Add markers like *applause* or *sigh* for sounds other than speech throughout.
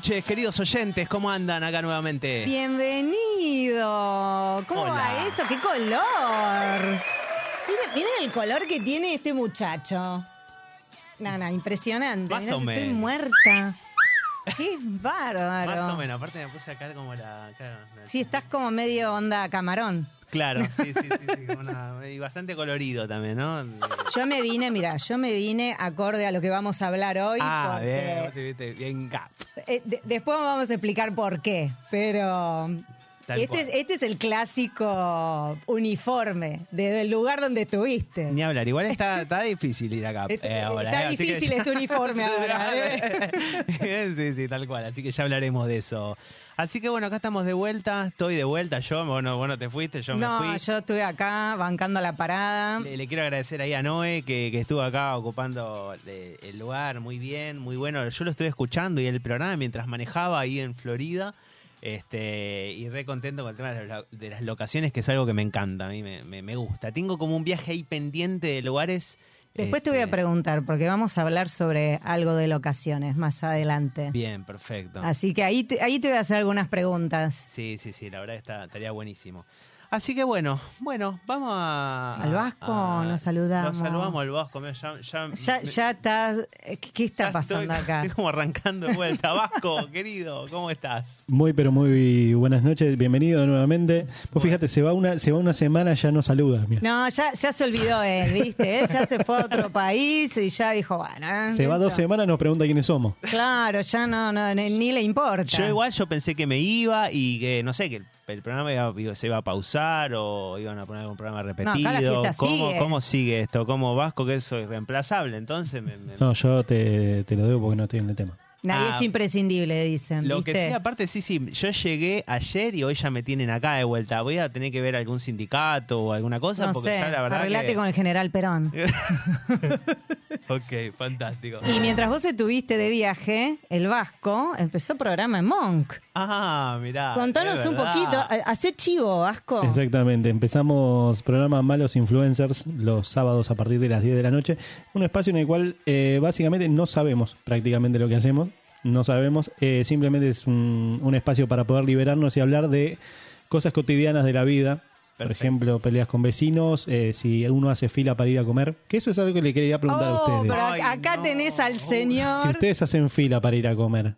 Noches, queridos oyentes. ¿Cómo andan acá nuevamente? Bienvenido. ¿Cómo Hola. va eso? ¡Qué color! Miren, miren el color que tiene este muchacho. No, no, impresionante. Más Mirá, o Estoy menos. muerta. Qué bárbaro. Más o menos. Aparte me puse acá como la... la- Sí, estás como medio onda camarón. Claro, sí, sí, sí. sí, *laughs* como una- y bastante colorido también, ¿no? Yo me vine, mira, yo me vine acorde a lo que vamos a hablar hoy. ah, porque, bien, bien gap. Eh, de- después vamos a explicar por qué, pero este es, este es el clásico uniforme de- del lugar donde estuviste. Ni hablar, igual está, está difícil ir acá. Está- eh, ahora, está eh, que difícil este uniforme *laughs* ahora, *laughs* sí, sí, tal cual. Así que ya hablaremos de eso. Así que bueno, acá estamos de vuelta. Estoy de vuelta. Yo, bueno, bueno, te fuiste, yo no, me fui. yo estuve acá bancando la parada. Le, le quiero agradecer ahí a Noé que, que estuvo acá ocupando el lugar muy bien, muy bueno. Yo lo estuve escuchando y el programa mientras manejaba ahí en Florida. Este, y re contento con el tema de, las- de las locaciones, que es algo que me encanta, a mí me, me- me gusta. Tengo como un viaje ahí pendiente de lugares. Después te voy a este, preguntar, porque vamos a hablar sobre algo de locaciones más adelante. Bien, perfecto. Así que ahí te, ahí te voy a hacer algunas preguntas. Sí, sí, sí, la verdad está, estaría buenísimo. Así que bueno, bueno, vamos a... Al Vasco nos saludamos. Nos saludamos al Vasco. mira, Ya, ya, Ya, me- ya estás. ¿Qué qué está ya pasando estoy- acá? Estoy *laughs* como arrancando de vuelta. Vasco, *laughs* querido, ¿cómo estás? Muy, pero muy buenas noches. Bienvenido nuevamente. Pues fíjate, se va una, se va una semana, ya no saluda. mira. No, ya, ya se olvidó él, ¿viste? Él ya se fue a otro *laughs* país y ya dijo, bueno. eh, Se va dos semanas, nos pregunta quiénes somos. Claro, ya no, no ni, ni le importa. Yo igual yo pensé que me iba y que, no sé, que el, programa iba- iba- se iba a pausar o iban a poner algún programa repetido. ¿Cómo, sigue. ¿Cómo sigue esto? ¿Cómo Vasco que soy reemplazable? Entonces me- me- No, yo te, te lo debo porque no estoy en el tema. Nadie Ah, es imprescindible, dicen. Lo ¿viste? que sí, aparte, sí, sí, yo llegué ayer y hoy ya me tienen acá de vuelta. Voy a tener que ver algún sindicato o alguna cosa no porque sé, ya la verdad arreglate que- con el general Perón. *laughs* ok, fantástico. Y mientras vos estuviste de viaje, el Vasco empezó programa en Monk. Ah, mirá. Contanos un poquito, eh, hacé chivo, Vasco. Exactamente. Empezamos programa Malos Influencers los sábados a partir de las 10 de la noche. Un espacio en el cual eh, básicamente no sabemos prácticamente lo que hacemos. No sabemos. eh, simplemente es un, un espacio para poder liberarnos y hablar de cosas cotidianas de la vida. Por ejemplo, peleas con vecinos, eh, si uno hace fila para ir a comer. Que eso es algo que le quería preguntar a Oh, ustedes. pero acá no. tenés al señor. Si ustedes hacen fila para ir a comer,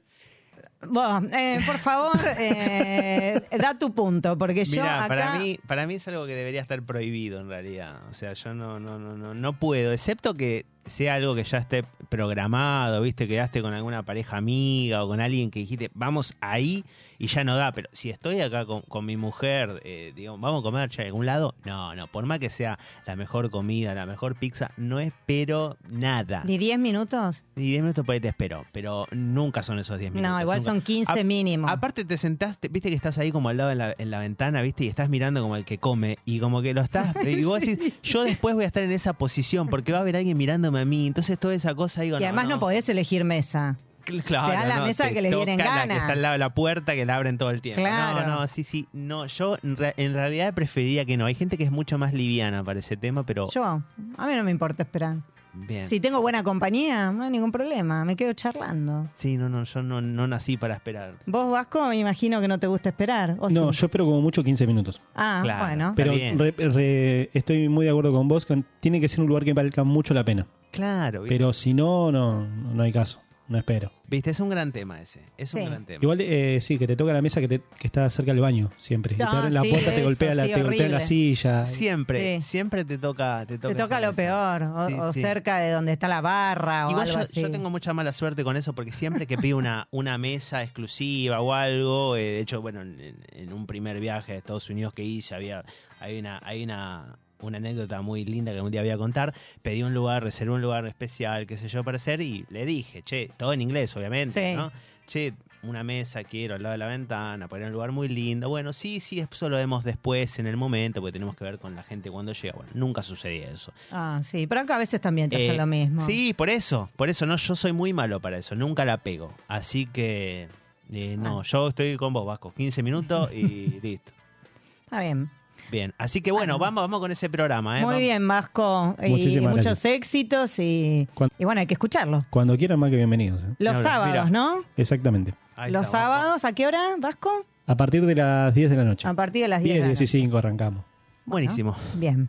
Bueno, eh, por favor, eh, da tu punto, porque yo Mirá, acá... para mí, para mí es algo que debería estar prohibido en realidad. O sea, yo no, no, no, no, no puedo, excepto que sea algo que ya esté programado, viste, quedaste con alguna pareja amiga o con alguien que dijiste, vamos ahí y ya no da. Pero si estoy acá con, con mi mujer, eh, digo, vamos a comer ya a algún lado, no, no, por más que sea la mejor comida, la mejor pizza, no espero nada. ¿Ni 10 minutos? Y 10 minutos por ahí te espero, pero nunca son esos 10 minutos. No, igual nunca. son 15 A- mínimo. Aparte te sentaste, viste que estás ahí como al lado en la, en la ventana, viste, y estás mirando como el que come, y como que lo estás, *laughs* y vos decís, yo después voy a estar en esa posición, porque va a haber alguien mirándome a mí, entonces toda esa cosa digo, y además no, podés elegir mesa. Claro, te dan la no, mesa que les la que está al lado de la puerta, que la abren todo el tiempo. Claro. No, no, sí, sí, no, yo en, re- en realidad preferiría que no, hay gente que es mucho más liviana para ese tema, pero Yo, a mí no me importa esperar. Bien. Si tengo buena compañía, no hay ningún problema, me quedo charlando. Sí, no, no, yo no, no nací para esperar. Vos, Vasco, me imagino que no te gusta esperar. ¿o No, sí? yo espero como mucho 15 minutos. Ah, Claro. bueno. Pero bien. re- re- estoy muy de acuerdo con vos, que tiene que ser un lugar que valga mucho la pena. Claro, ¿viste? Pero si no, no, no hay caso. No espero. Viste, es un gran tema ese. Es un Sí. gran tema. Igual, eh, sí, que te toca la mesa que, te- que está cerca del baño siempre. Y te Ah, abren la sí, puerta, te eso, golpea, la, sí, te golpea la silla. Siempre, Sí. siempre te toca. Te toca, Te toca esa lo mesa. peor, o, Sí, o sí. cerca de donde está la barra o Igual algo yo, así. yo tengo mucha mala suerte con eso porque siempre que pido una, una mesa exclusiva o algo, eh, de hecho, bueno, en, en un primer viaje a Estados Unidos que hice, había, hay una, hay una, una anécdota muy linda que un día voy a contar. Pedí un lugar, reservé un lugar especial, qué sé yo, para hacer y le dije, che, todo en inglés, obviamente, Sí. ¿no? Che, una mesa quiero al lado de la ventana, a un lugar muy lindo. Bueno, sí, sí, eso lo vemos después, en el momento, porque tenemos que ver con la gente cuando llega. Bueno, nunca sucedía eso. Ah, sí, pero acá a veces también te hacen Eh, lo mismo. Sí, por eso, por eso no, yo soy muy malo para eso, nunca la pego. Así que eh, no, Ah. yo estoy con vos, Vasco, 15 minutos y *laughs* listo. Está bien. Bien, así que bueno, vamos, vamos con ese programa. ¿eh? Muy Vamos- bien, Vasco. Y Muchísimas muchos gracias. éxitos y, y bueno, hay que escucharlo. Cuando quieran, más que bienvenidos. ¿eh? Los Mira, sábados. ¿no? Exactamente. Ahí Los está, sábados, ¿a qué hora, Vasco? A partir de las 10 de la noche. A partir de las 10 de 10, la noche. 15 arrancamos. Buenísimo. Bien.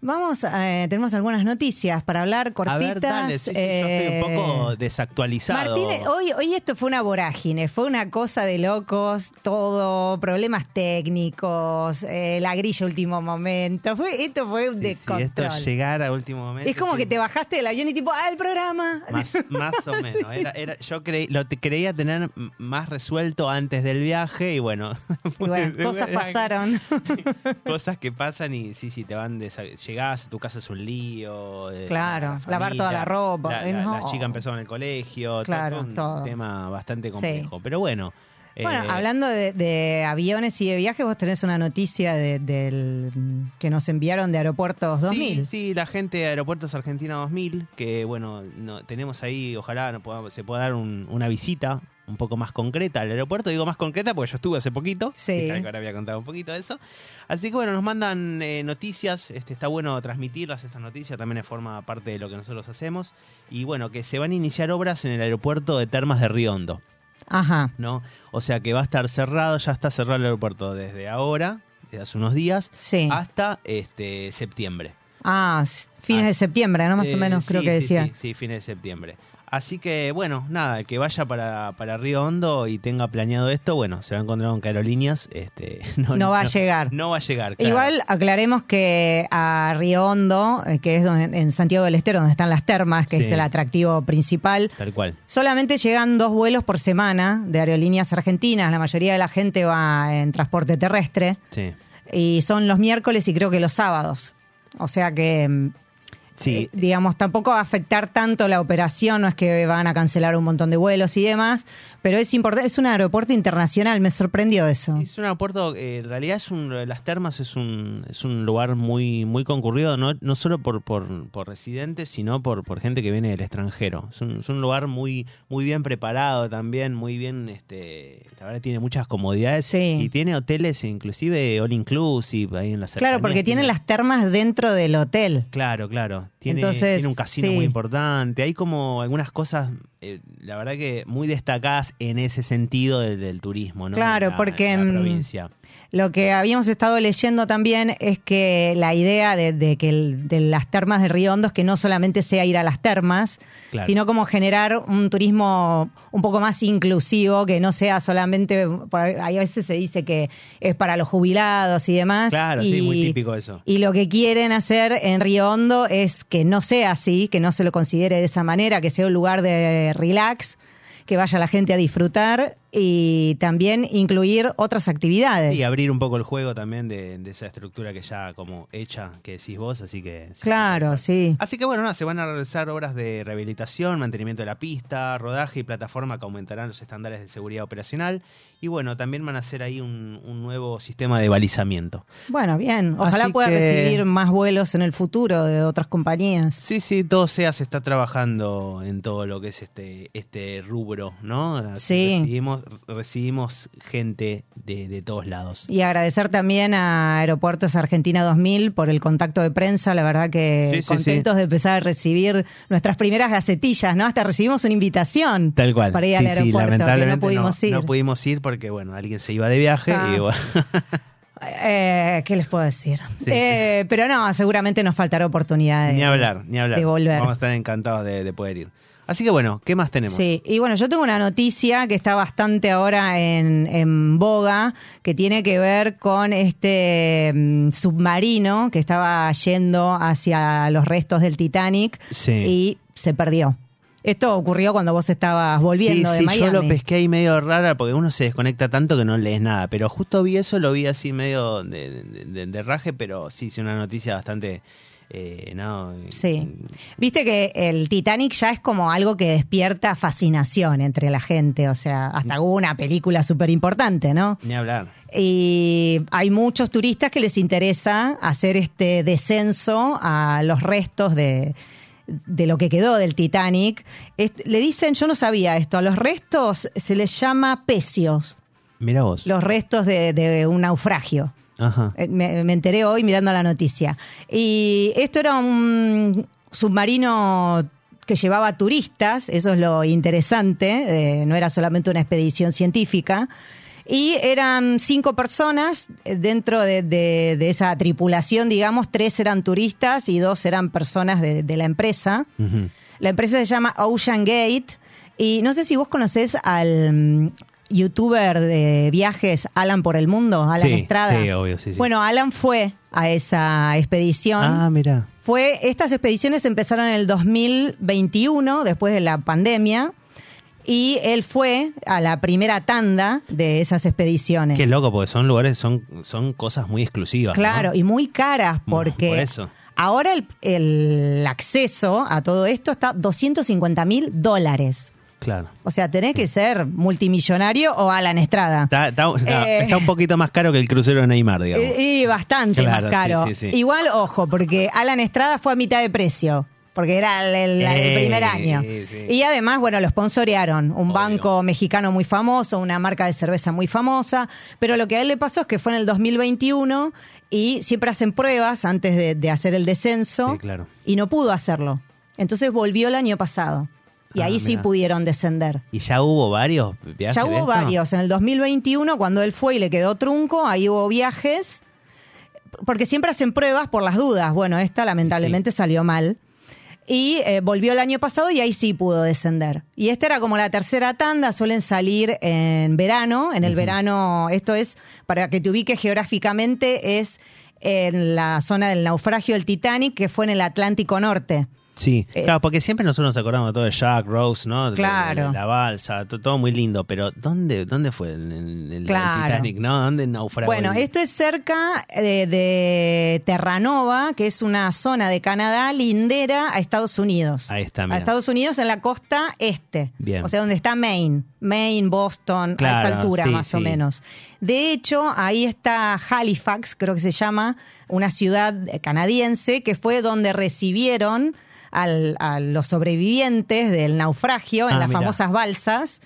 Vamos, eh, tenemos algunas noticias para hablar cortitas. A ver, dale, sí, sí, yo eh, estoy un poco desactualizado. Martínez, hoy, hoy esto fue una vorágine, fue una cosa de locos, todo, problemas técnicos, eh, la grilla último momento, fue, esto fue un Sí, descontrol. esto llegar a último momento. es como que te bajaste del avión y tipo, ah, el programa. Más, más o menos. Era, era, yo creí, lo creía tener más resuelto antes del viaje y bueno. *laughs* Y bueno, cosas pasaron. *laughs* cosas que pasan y sí, sí, te van desa- llegás, tu casa es un lío. eh, Claro, lavar toda la ropa, La, eh, la- no. la chica empezó en el colegio. Claro, todo un todo. tema bastante complejo. Pero bueno. Bueno, eh, hablando de, de aviones y de viajes, vos tenés una noticia de- del que nos enviaron de Aeropuertos 2000. Sí, sí, la gente de Aeropuertos Argentina 2000, que bueno, no, tenemos ahí, ojalá no podamos- se pueda dar un- una visita un poco más concreta al aeropuerto. Digo más concreta porque yo estuve hace poquito. Sí. ahora voy a contar un poquito de eso. Así que bueno, nos mandan eh, noticias. Este, está bueno transmitirlas, estas noticias. También forma parte de lo que nosotros hacemos. Y bueno, que se van a iniciar obras en el aeropuerto de Termas de Río Hondo. Ajá. ¿no? O sea que va a estar cerrado, ya está cerrado el aeropuerto desde ahora, desde hace unos días, Sí. hasta este septiembre. Ah, fines Ah, de septiembre, ¿no? Más Eh, o menos creo que sí, decía. Sí, sí, fines de septiembre. Así que, bueno, nada, el que vaya para, para Río Hondo y tenga planeado esto, bueno, se va a encontrar con Carolíneas. Este, *laughs* No va a llegar. No va a llegar. claro. Igual aclaremos que a Río Hondo, eh, que es donde, en Santiago del Estero, donde están las termas, que Sí. es el atractivo principal, Tal cual. solamente llegan dos vuelos por semana de aerolíneas argentinas. La mayoría de la gente va en transporte terrestre Sí. y son los miércoles y creo que los sábados. O sea que, mm, Sí. eh, digamos, tampoco va a afectar tanto la operación, no es que van a cancelar un montón de vuelos y demás, pero es importante, es un aeropuerto internacional, me sorprendió eso. Es un aeropuerto, eh, en realidad es un, las termas es un, es un lugar muy, muy concurrido, no, no solo por, por, por residentes, sino por, por gente que viene del extranjero. Es un, es un lugar muy, muy bien preparado también, muy bien, este, la verdad tiene muchas comodidades Sí. y tiene hoteles inclusive all inclusive ahí en las Claro, porque tienen las termas dentro del hotel. Claro, claro. Tiene, Entonces, tiene un casino sí. muy importante. Hay como algunas cosas, eh, la verdad que muy destacadas en ese sentido del, del turismo, ¿no? Claro, la- porque, la mm, provincia. Lo que habíamos estado leyendo también es que la idea de, de que el- de las termas de Río Hondo es que no solamente sea ir a las termas, Claro. sino como generar un turismo un poco más inclusivo, que no sea solamente, ahí a veces se dice que es para los jubilados y demás. Claro, y, sí, muy típico eso. Y lo que quieren hacer en Río Hondo es que no sea así, que no se lo considere de esa manera, que sea un lugar de relax, que vaya la gente a disfrutar y también incluir otras actividades. Y abrir un poco el juego también de, de esa estructura que ya como hecha, que decís vos, así que... sí, Claro, sí. Así que bueno, nada, se van a realizar obras de rehabilitación, mantenimiento de la pista, rodaje y plataforma que aumentarán los estándares de seguridad operacional. Y bueno, también van a hacer ahí un, un nuevo sistema de balizamiento. Bueno, bien. Ojalá Así pueda que- recibir más vuelos en el futuro de otras compañías. Sí, sí, todo SEA se está trabajando en todo lo que es este, este rubro, ¿no? Así Sí. Recibimos gente de, de todos lados. Y agradecer también a Aeropuertos Argentina 2000 por el contacto de prensa. La verdad que Sí, sí, contentos de empezar a recibir nuestras primeras gacetillas, ¿no? Hasta recibimos una invitación Tal cual. para ir al aeropuerto, lamentablemente no pudimos ir. no pudimos ir porque, bueno, alguien se iba de viaje Ah. y bueno. *laughs* Eh, ¿Qué les puedo decir? Sí. Eh, pero no, seguramente nos faltará oportunidad de, ni hablar, ni hablar. de volver. Vamos a estar encantados de, de poder ir. Así que bueno, ¿qué más tenemos? Sí, y bueno, yo tengo una noticia que está bastante ahora en, en boga, que tiene que ver con este mm, submarino que estaba yendo hacia los restos del Titanic Sí. y se perdió. Esto ocurrió cuando vos estabas volviendo de sí, Miami. yo lo pesqué ahí medio rara porque uno se desconecta tanto que no lees nada. Pero justo vi eso, lo vi así medio de, de- de- de raje, pero sí, sí, una noticia bastante. Eh, no, Sí. Viste que el Titanic ya es como algo que despierta fascinación entre la gente, o sea, hasta hubo una película súper importante, ¿no? Ni hablar. Y hay muchos turistas que les interesa hacer este descenso a los restos de, de lo que quedó del Titanic. Le dicen, yo no sabía esto, a los restos se les llama pecios, Mira vos. los restos de, de un naufragio. Ajá. Eh, Me, me enteré hoy mirando la noticia. Y esto era un submarino que llevaba turistas, eso es lo interesante, eh, no era solamente una expedición científica. Y eran cinco personas eh, dentro de, de- de esa tripulación, digamos, tres eran turistas y dos eran personas de, de la empresa. La empresa se llama Ocean Gate y no sé si vos conocés al youtuber de viajes Alan por el Mundo, Alan Sí, Estrada. sí, obvio, sí. Bueno, Alan fue a esa expedición. Ah, mira. Fue, estas expediciones empezaron en el 2021, después de la pandemia, y él fue a la primera tanda de esas expediciones. Qué loco, porque son lugares, son, son cosas muy exclusivas. ¿no? Claro, y muy caras porque por eso. ahora el, el acceso a todo esto está 250 mil dólares. Claro. O sea, tenés que ser multimillonario o Alan Estrada. Está, está- Eh. está un poquito más caro que el crucero de Neymar, digamos. Y, y bastante Claro, más caro. sí, sí, sí. Igual, ojo, porque Alan Estrada fue a mitad de precio. Porque era el, el- el Eh, primer año. sí. Y además, bueno, lo sponsorearon. Un Obvio. banco mexicano muy famoso, una marca de cerveza muy famosa. Pero lo que a él le pasó es que fue en el 2021 y siempre hacen pruebas antes de, de hacer el descenso. Sí, claro. Y no pudo hacerlo. Entonces volvió el año pasado. Y Ah, ahí sí pudieron descender. ¿Y ya hubo varios viajes? Ya hubo varios. En el 2021, cuando él fue y le quedó trunco, ahí hubo viajes. Porque siempre hacen pruebas por las dudas. Bueno, esta lamentablemente salió mal. Y eh, volvió el año pasado y ahí sí pudo descender. Y esta era como la tercera tanda, suelen salir en verano. En el verano, esto es, para que te ubiques geográficamente, es en la zona del naufragio del Titanic, que fue en el Atlántico Norte. Sí, Eh, claro, porque siempre nosotros nos acordamos de todo de Jack, Rose, ¿no? Claro. la balsa, to- todo muy lindo, pero ¿dónde, dónde fue el, el- el Claro. Titanic, no? ¿Dónde naufragó? Bueno, el- esto es cerca eh, de, Terranova, que es una zona de Canadá lindera a Estados Unidos. Ahí está, A mira. Estados Unidos en la costa este. Bien. O sea, donde está Maine. Maine, Boston, a esa altura sí, más o menos. De hecho, ahí está Halifax, creo que se llama, una ciudad canadiense, que fue donde recibieron al- a los sobrevivientes del naufragio en Ah, las famosas balsas.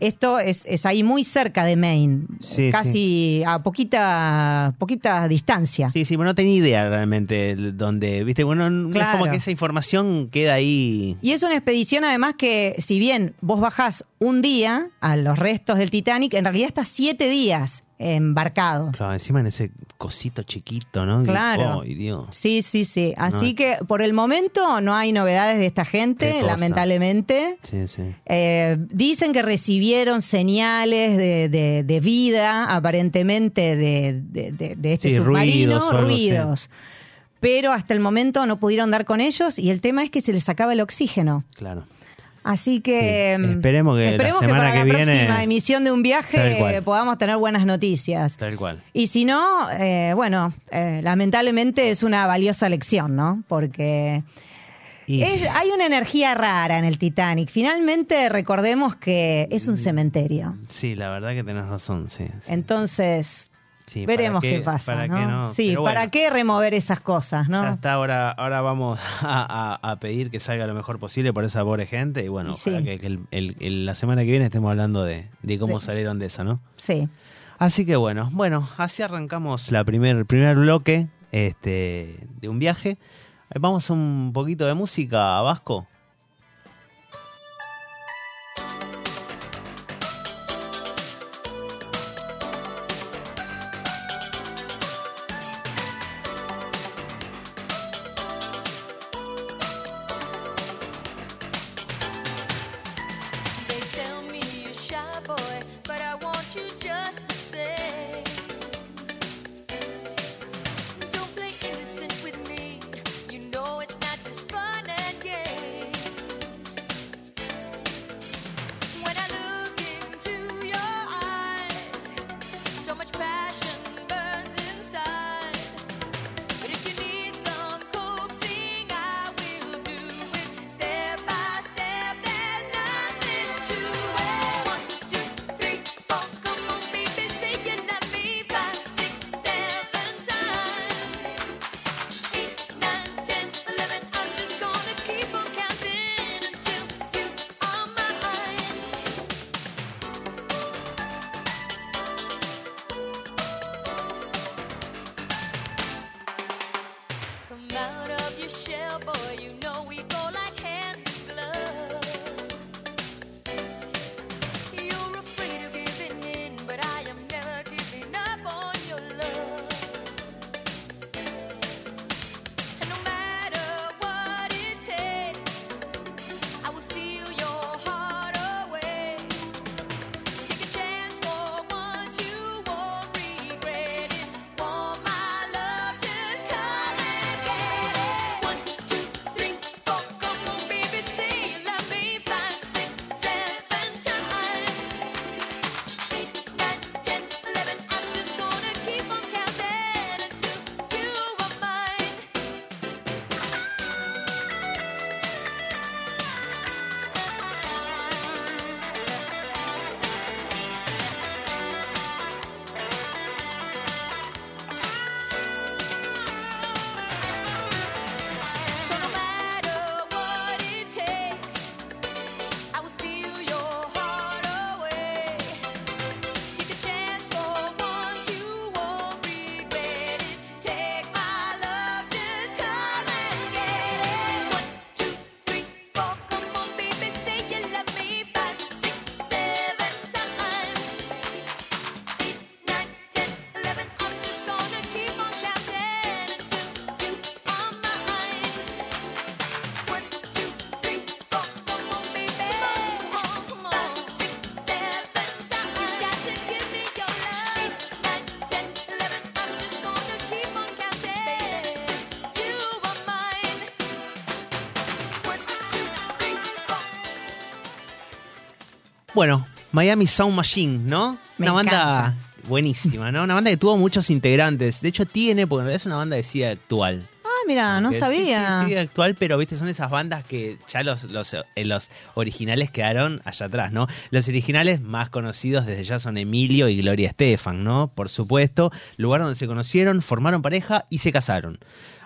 Esto es, es ahí muy cerca de Maine, Sí, casi a poquita, poquita distancia. Sí, sí, pero no tenía idea realmente dónde, viste, bueno, no- es Claro. como que esa información queda ahí. Y es una expedición además que, si bien vos bajás un día a los restos del Titanic, en realidad estás siete días embarcado. Claro, encima en ese cosito chiquito, ¿no? Claro. Ay, Dios. Sí, sí, sí. Así No. que por el momento no hay novedades de esta gente, lamentablemente. Sí, sí. Eh, dicen que recibieron señales de, de- de vida, aparentemente, de, de- este Sí, submarino, ruidos algo ruidos. Pero hasta el momento no pudieron dar con ellos y el tema es que se les acaba el oxígeno. Claro. Así que Sí, mm, esperemos que la para que la viene- próxima emisión de un viaje podamos tener buenas noticias. Tal cual. Y si no, eh, bueno, eh, lamentablemente es una valiosa lección, ¿no? Porque Y- es- hay una energía rara en el Titanic. Finalmente recordemos que es un cementerio. Sí, la verdad que tenés razón, sí. sí. Entonces, Sí, Veremos ¿para qué, pasa, para ¿no? qué no? Sí, ¿para qué remover esas cosas, no? Ya está, ahora, ahora vamos *laughs* a, a- a pedir que salga lo mejor posible por esa pobre gente y bueno, Y sí. ojalá que, que el- el- el- la semana que viene estemos hablando de, de cómo De- salieron de esa, ¿no? Sí. Así que bueno, bueno, así arrancamos la primer, el primer bloque este, de un viaje. Eh, Vamos a un poquito de música, Vasco. Bueno, Miami Sound Machine, ¿no? Me Una banda buenísima, ¿no? Una banda que tuvo muchos integrantes. De hecho, tiene, porque en realidad es una banda de SIDA actual. Ah, mira, no Que sí, sabía. Sí, sí, actual, pero viste, son esas bandas que ya los, los, eh, los originales quedaron allá atrás, ¿no? Los originales más conocidos desde ya son Emilio y Gloria Estefan, ¿no? Por supuesto, lugar donde se conocieron, formaron pareja y se casaron.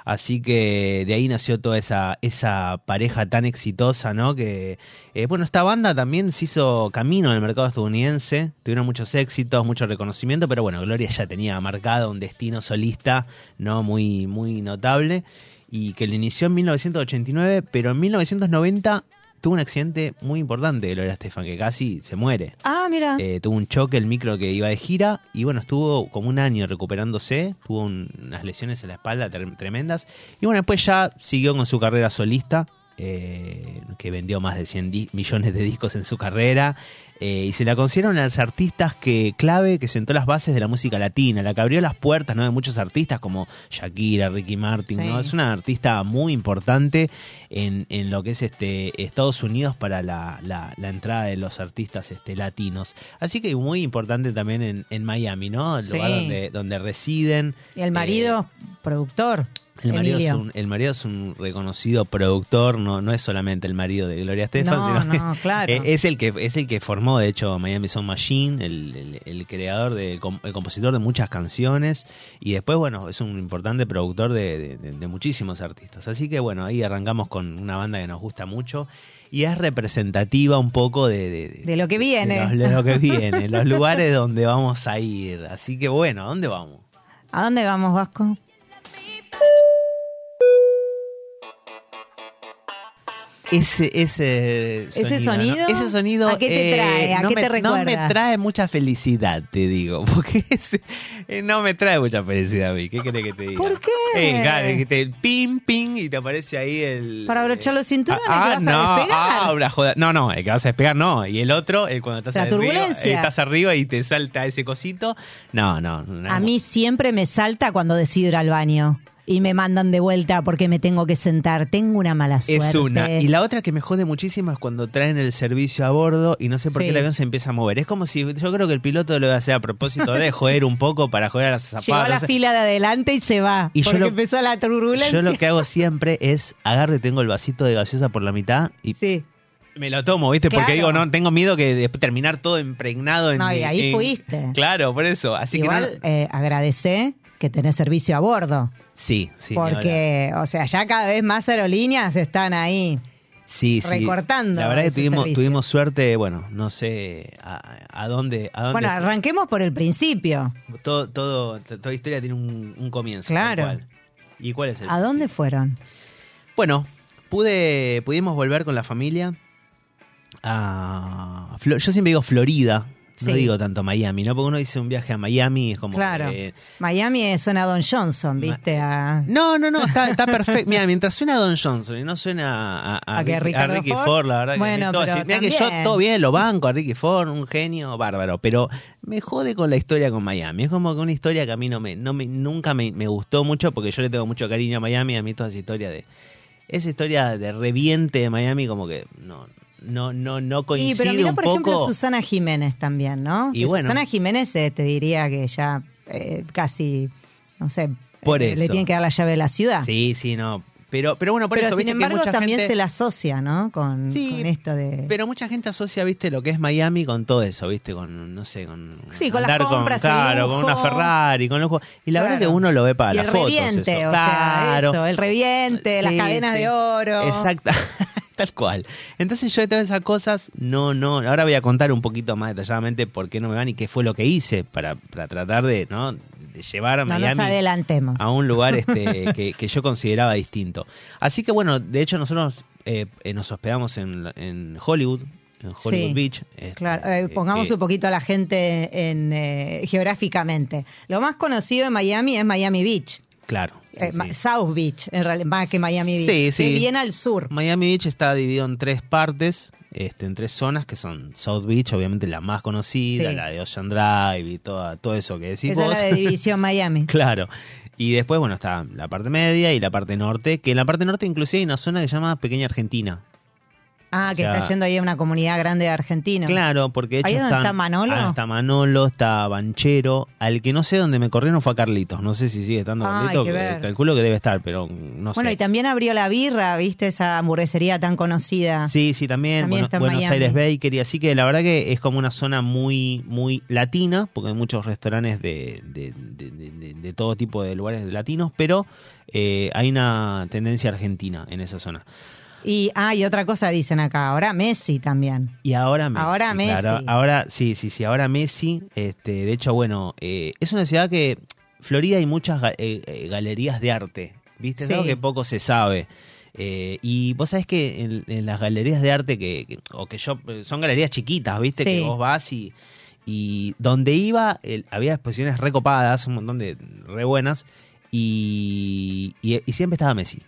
Así que de ahí nació toda esa, esa pareja tan exitosa, ¿no? Que, eh, bueno, esta banda también se hizo camino en el mercado estadounidense, tuvieron muchos éxitos, mucho reconocimiento, pero bueno, Gloria ya tenía marcado un destino solista, ¿no? Muy, muy notable, y que lo inició en 1989, pero en 1990 tuvo un accidente muy importante, Gloria Estefan, que casi se muere. Ah, mira. Eh, tuvo un choque el micro que iba de gira y bueno, estuvo como un año recuperándose, tuvo un- unas lesiones en la espalda tre- tremendas y bueno, después ya siguió con su carrera solista, eh, que vendió más de 100 di- millones de discos en su carrera eh, y se la consideraron las artistas que clave que sentó las bases de la música latina, la que abrió las puertas ¿no? de muchos artistas como Shakira, Ricky Martin, ¿no? Es una artista muy importante en, en lo que es este Estados Unidos para la, la- la entrada de los artistas este, latinos. Así que muy importante también en, en Miami, ¿no? El Sí. lugar donde, donde residen. Y el marido, productor. El marido, es un, el marido es un reconocido productor, no, no es solamente el marido de Gloria Estefan, No, sino no, *laughs* claro. eh, es el que es el que formó, de hecho, Miami Sound Machine, el, el- el creador, de, el compositor de muchas canciones y después, bueno, es un importante productor de, de- de- de muchísimos artistas. Así que, bueno, ahí arrancamos con una banda que nos gusta mucho y es representativa un poco de, de, De lo que viene. de los- de lo que viene, los lugares donde vamos a ir. Así que, bueno, ¿a dónde vamos? ¿A dónde vamos, Vasco? Ese, ese sonido. ¿Ese sonido? ¿no? Ese sonido. ¿A qué te eh, trae? ¿A no qué me, te No recuerda? me trae mucha felicidad, te digo. *laughs* Porque ese- eh, no me trae mucha felicidad a mí. ¿Qué querés que te diga? ¿Por qué? Eh, que te ping, ping y te aparece ahí el. Para abrochar los cinturones, ah, que vas a no, despegar. ah, una joda. No, no, el que vas a despegar no. Y el otro, el cuando estás La arriba, eh, estás arriba y te salta ese cosito. No, no. no. A mí siempre me salta cuando decido ir al baño y me mandan de vuelta porque me tengo que sentar. Tengo una mala suerte. Es una. Y la otra que me jode muchísimo es cuando traen el servicio a bordo y no sé por Sí. qué el avión se empieza a mover. Es como si yo creo que el piloto lo va a hacer a propósito de *laughs* joder un poco para joder a las zapatas. Llegó a la fila de adelante y se va. Y yo porque lo- empezó la turbulencia. Yo lo que hago siempre es agarro y tengo el vasito de gaseosa por la mitad y Sí. me lo tomo, ¿viste? Porque digo, no, tengo miedo que después terminar todo impregnado en No, y ahí en- fuiste. Claro, por eso. Así que Igual no. eh, agradecé que tenés servicio a bordo. Sí, sí. porque, o sea, ya cada vez más aerolíneas están ahí. Sí, sí. recortando La verdad que tuvimos, tuvimos suerte, bueno, no sé a, a dónde, a dónde Bueno, arranquemos por el principio. todo, todo, toda historia tiene un, un comienzo. Claro. cual. ¿Y cuál es el? ¿A dónde fueron? Bueno, pude, pudimos volver con la familia a... Yo siempre digo Florida, no Sí. digo tanto Miami, ¿no? Porque uno dice un viaje a Miami, es como... Claro. que- Miami eh, suena a Don Johnson, ¿viste? A... No, no, no, está, está perfecto. Mira, mientras suena Don Johnson y no suena a, a, ¿A Ricky, a Ricky Ford? Ford, la verdad que Bueno, todo pero así. Mira que yo todo bien, lo banco a Ricky Ford, un genio bárbaro, pero me jode con la historia con Miami. Es como que una historia que a mí no me, no me, nunca me, me gustó mucho porque yo le tengo mucho cariño a Miami, a mí toda esa historia de esa historia de reviente de Miami como que no no no no Sí, coincide pero mira, un por poco. ejemplo, Susana Jiménez también, ¿no? Y Que bueno. Susana Jiménez eh, te diría que ya eh, casi, no sé, Por eh, le eso. tienen que dar la llave de la ciudad. Sí, sí, no. Pero pero bueno, por pero eso sin viste que embargo mucha también gente se la asocia, ¿no? Con, Sí, con esto de... Pero mucha gente asocia, viste, lo que es Miami con todo eso, viste, con, no sé, con... Sí, con las compras, el claro, con una Ferrari, con lujo. Y la verdad Claro. que uno lo ve para y las el fotos. reviente, eso. o claro. sea, eso, el reviente, las Sí, cadenas sí. de oro. Exacto. *laughs* Tal cual. Entonces yo de todas esas cosas, no, no. Ahora voy a contar un poquito más detalladamente por qué no me van y qué fue lo que hice para, para tratar de, ¿no? de llevar a No nos Miami adelantemos. a un lugar este *laughs* que, que yo consideraba distinto. Así que bueno, de hecho nosotros eh, eh, nos hospedamos en, en Hollywood, en Hollywood Sí, Beach. este, Claro, eh, pongamos un poquito a la gente en, eh, geográficamente. Lo más conocido en Miami es Miami Beach. Claro. sí, Eh, sí. South Beach, en realidad, más que Miami Beach. Sí, sí. bien al sur. Miami Beach está dividido en tres partes, este, en tres zonas que son South Beach, obviamente la más conocida, Sí. la de Ocean Drive y toda, todo eso que decís Esa es vos. la de División Miami. *laughs* claro. Y después, bueno, está la parte media y la parte norte, que en la parte norte inclusive hay una zona que se llama Pequeña Argentina. Ah, que O sea, está yendo ahí a una comunidad grande de argentinos. Claro, porque de hecho ¿Ahí es donde están- está Manolo? Ah, está Manolo, está Banchero. Al que no sé dónde me corrieron fue a Carlitos. No sé si sigue estando Ah, Carlitos. eh, Calculo que debe estar, pero no Bueno, sé. y también abrió la birra, ¿viste? Esa hamburguesería tan conocida. Sí, sí, también. También Bueno- está en Buenos Miami. Aires Bakery. Así que la verdad que es como una zona muy muy latina, porque hay muchos restaurantes de, de, de- de- de- de todo tipo de lugares latinos, pero eh, hay una tendencia argentina en esa zona. Y, ah, y otra cosa dicen acá, ahora Messi también. Y ahora Messi. Ahora Messi. claro. ahora, sí, sí, sí, ahora Messi. Este, de hecho, bueno, eh, es una ciudad que. Florida hay muchas ga- eh, eh, galerías de arte. ¿Viste? Es Sí. algo que poco se sabe. Eh, y vos sabés que en, en las galerías de arte que, que- o que yo son galerías chiquitas, ¿viste? Sí. Que vos vas y y donde iba el- había exposiciones recopadas, un montón de re buenas y, y, y siempre estaba Messi